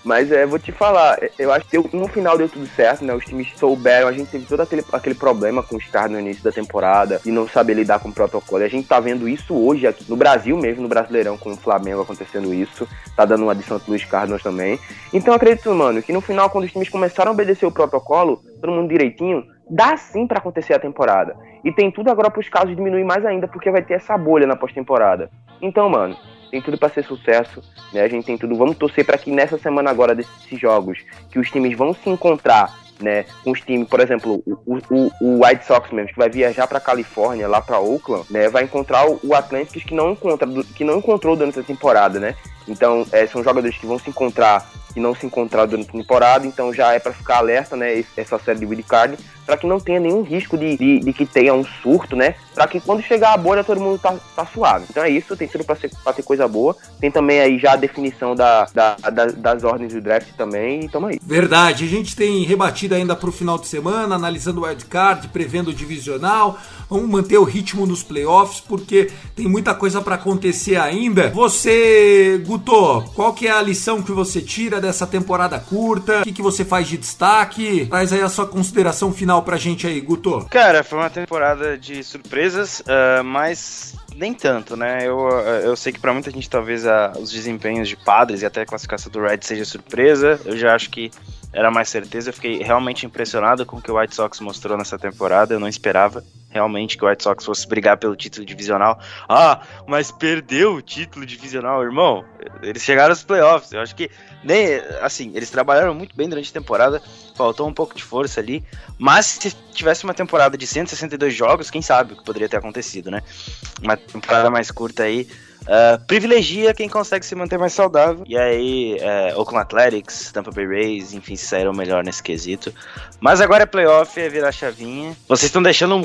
Mas é, vou te falar, é, eu acho que no final deu tudo certo, né? Os times souberam, a gente teve todo aquele, aquele problema com o Star no início da temporada e não saber lidar com o protocolo. E a gente tá vendo isso hoje aqui no Brasil mesmo, no Brasileirão, com o Flamengo acontecendo isso. Tá dando uma de Santo Luís Cardinals também. Então acredito, mano, que no final, quando os times começaram a obedecer o protocolo, todo mundo direitinho, dá sim pra acontecer a temporada. E tem tudo agora pros casos diminuir mais ainda, porque vai ter essa bolha na pós-temporada. Então, mano, tem tudo pra ser sucesso, né? A gente tem tudo. Vamos torcer pra que nessa semana agora desses jogos, que os times vão se encontrar, né? Com os times, por exemplo, o, o, o White Sox mesmo, que vai viajar pra Califórnia, lá pra Oakland, né? Vai encontrar o, o Atlantic que não encontra, que não encontrou durante a temporada, né? Então, é, são jogadores que vão se encontrar e não se encontrar durante a temporada, então já é pra ficar alerta, né? Essa série de wildcard, pra que não tenha nenhum risco de, de, de que tenha um surto, né? Pra que quando chegar a bolha todo mundo tá, tá suave. Então é isso, tem tudo pra ter coisa boa. Tem também aí já a definição da, da, da- das ordens do draft também, e tamo aí. Verdade, a gente tem rebatido ainda pro final de semana, analisando o wildcard, prevendo o divisional. Vamos manter o ritmo nos playoffs, porque tem muita coisa pra acontecer ainda. Você, Guto, qual que é a lição que você tira dessa temporada curta? O que, que você faz de destaque? Traz aí a sua consideração final pra gente aí, Guto. Cara, foi uma temporada de surpresas, ah, mas nem tanto, né? Eu, ah, eu sei que pra muita gente talvez ah, os desempenhos de Padres e até a classificação do Red seja surpresa. Eu já acho que era mais certeza. Eu fiquei realmente impressionado com o que o White Sox mostrou nessa temporada. Eu não esperava realmente que o White Sox fosse brigar pelo título divisional. Ah, mas perdeu o título divisional, irmão. Eles chegaram aos playoffs. Eu acho que nem assim, eles trabalharam muito bem durante a temporada. Faltou um pouco de força ali. Mas se tivesse uma temporada de 162 jogos, quem sabe o que poderia ter acontecido, né? Uma temporada mais curta aí. Ah, privilegia quem consegue se manter mais saudável. E aí, é, Oakland Athletics, Tampa Bay Rays, enfim, saíram melhor nesse quesito. Mas agora é playoff, é virar chavinha. Vocês estão deixando um.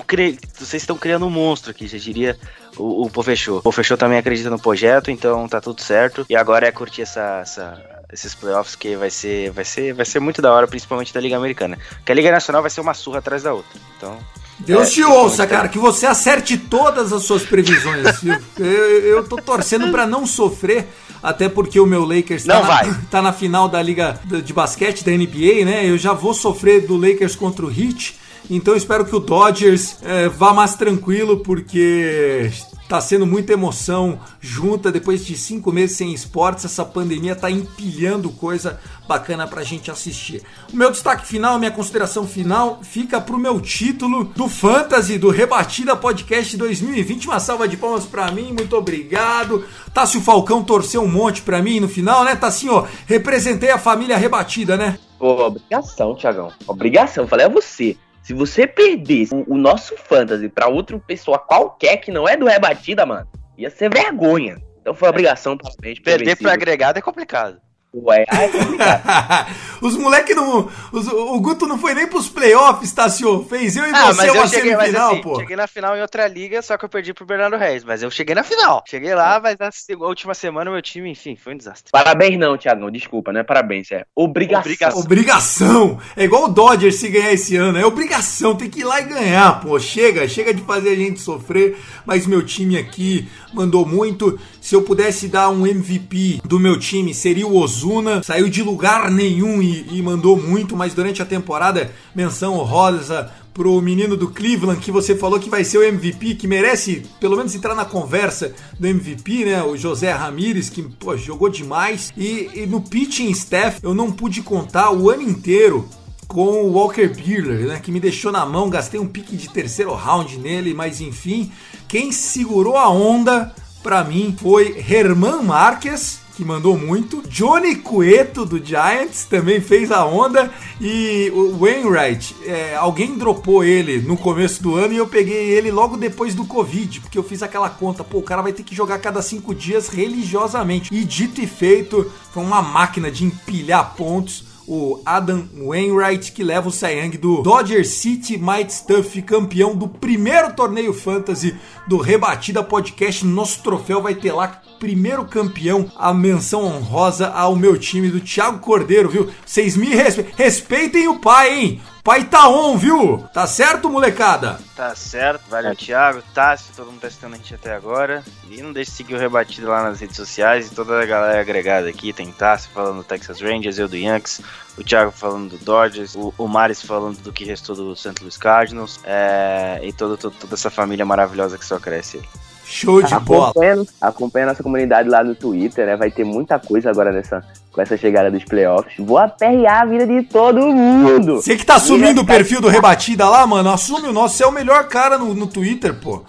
Vocês estão criando um monstro aqui, já diria o, o Pofechou. O Pofechou também acredita no projeto, então tá tudo certo. E agora é curtir essa, essa- esses playoffs que vai ser, vai, ser, vai ser muito da hora, principalmente da Liga Americana. Porque a Liga Nacional vai ser uma surra atrás da outra. Então. Deus É, te ouça, cara, que você acerte todas as suas previsões. eu, eu tô torcendo pra não sofrer, até porque o meu Lakers tá, na, tá na final da liga de basquete da NBA, né? Eu já vou sofrer do Lakers contra o Heat. Então espero que o Dodgers eh, vá mais tranquilo, porque tá sendo muita emoção junta. Depois de cinco meses sem esportes, essa pandemia tá empilhando coisa bacana pra gente assistir. O meu destaque final, minha consideração final, fica pro meu título do Fantasy, do Rebatida Podcast 2020. Uma salva de palmas pra mim, muito obrigado. Tássio Falcão torceu um monte pra mim no final, né, Tassinho? Representei a família rebatida, né? Pô, obrigação, Tiagão. Obrigação. Falei a você. Se você perdesse o, o nosso fantasy pra outra pessoa qualquer que não é do rebatida, mano, ia ser vergonha. Então foi obrigação pra frente. Perder pra agregado é complicado. Ué, ai, os moleque não. os- o Guto não foi nem pros playoffs, Tassio. Fez eu e Ah, você uma cheguei, semifinal, assim, pô. cheguei na final em outra liga, só que eu perdi pro Bernardo Reis. Mas eu cheguei na final. Cheguei lá, mas na última semana meu time, enfim, foi um desastre. Parabéns não, Tiagão. Desculpa, não é parabéns, é obrigação. Obrigação. Obrigação! É igual o Dodgers se ganhar esse ano. É obrigação, tem que ir lá e ganhar, pô. Chega, chega de fazer a gente sofrer. Mas meu time aqui mandou muito. Se eu pudesse dar um MVP do meu time, seria o Ozuna. Saiu de lugar nenhum e, e mandou muito, mas durante a temporada, menção honrosa pro menino do Cleveland que você falou que vai ser o MVP, que merece pelo menos entrar na conversa do MVP, né? O José Ramírez, que pô, jogou demais. E, e no pitching staff eu não pude contar o ano inteiro com o Walker Buehler, né, que me deixou na mão, gastei um pique de terceiro round nele, mas enfim, quem segurou a onda pra mim foi Herman Marques, que mandou muito, Johnny Cueto do Giants também fez a onda. E o Wainwright, é, alguém dropou ele no começo do ano e eu peguei ele logo depois do Covid, porque eu fiz aquela conta, pô, o cara vai ter que jogar cada cinco dias religiosamente. E dito e feito, foi uma máquina de empilhar pontos o Adam Wainwright, que leva o Young do Dodger City Might Stuff, campeão do primeiro torneio fantasy do Rebatida Podcast. Nosso troféu vai ter lá primeiro campeão, a menção honrosa ao meu time do Thiago Cordeiro, viu? Vocês me respe- respeitem o pai, hein? Pai tá on, viu? Tá certo, molecada? Tá certo, valeu Thiago, Tássio, todo mundo tá assistindo a gente até agora. E não deixe de seguir o Rebatido lá nas redes sociais e toda a galera agregada aqui. Tem Tássio falando do Texas Rangers, eu do Yankees, o Thiago falando do Dodgers, o, o Maris falando do que restou do St. Louis Cardinals, é, e todo, todo- toda essa família maravilhosa que só cresce. Show de bola. Acompanha, acompanha a nossa comunidade lá no Twitter, né? Vai ter muita coisa agora nessa, com essa chegada dos playoffs. Vou aperrear a vida de todo mundo. Você que tá assumindo o perfil do Rebatida lá, mano, assume o nosso. Você é o melhor cara no, no Twitter, pô.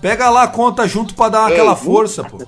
Pega lá a conta junto pra dar Ei, aquela força, pô.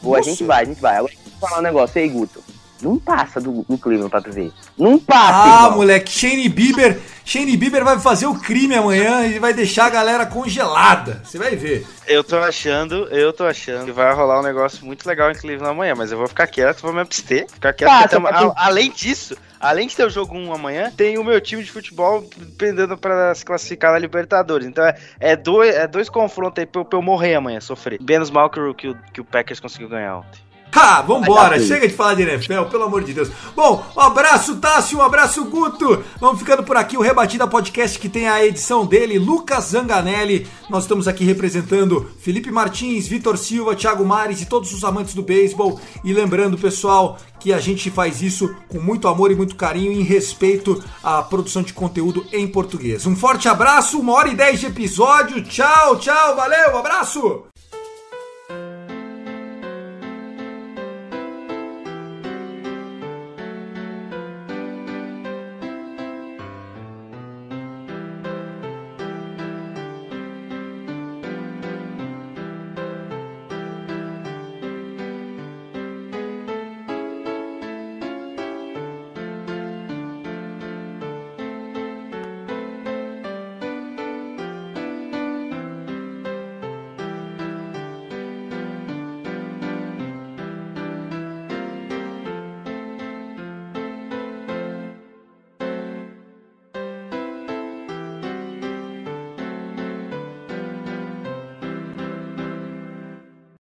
Pô, a gente vai, a gente vai. Agora, deixa eu falar um negócio. Ei, Guto. Não passa do, do Cleveland pra tu ver. Não passa, Ah, irmão. moleque, Shane Bieber. Shane Bieber vai fazer o crime amanhã e vai deixar a galera congelada. Você vai ver. Eu tô achando, eu tô achando que vai rolar um negócio muito legal em Cleveland amanhã, mas eu vou ficar quieto, vou me abster, ficar quieto. Tu- a- além disso, além de ter o jogo 1 amanhã, tem o meu time de futebol pendendo pra se classificar na Libertadores. Então é, é, dois, é dois confrontos aí pra eu, pra eu morrer amanhã, sofrer. Menos mal que, o, que o Packers conseguiu ganhar ontem. Ha, vambora, chega de falar de NFL, pelo amor de Deus. Bom, um abraço, Tássio, um abraço, Guto. Vamos ficando por aqui, o Rebatida Podcast que tem a edição dele, Lucas Zanganelli. Nós estamos aqui representando Felipe Martins, Vitor Silva, Thiago Mares e todos os amantes do beisebol. E lembrando, pessoal, que a gente faz isso com muito amor e muito carinho em respeito à produção de conteúdo em português. Um forte abraço, uma hora e dez de episódio. Tchau, tchau, valeu, um abraço!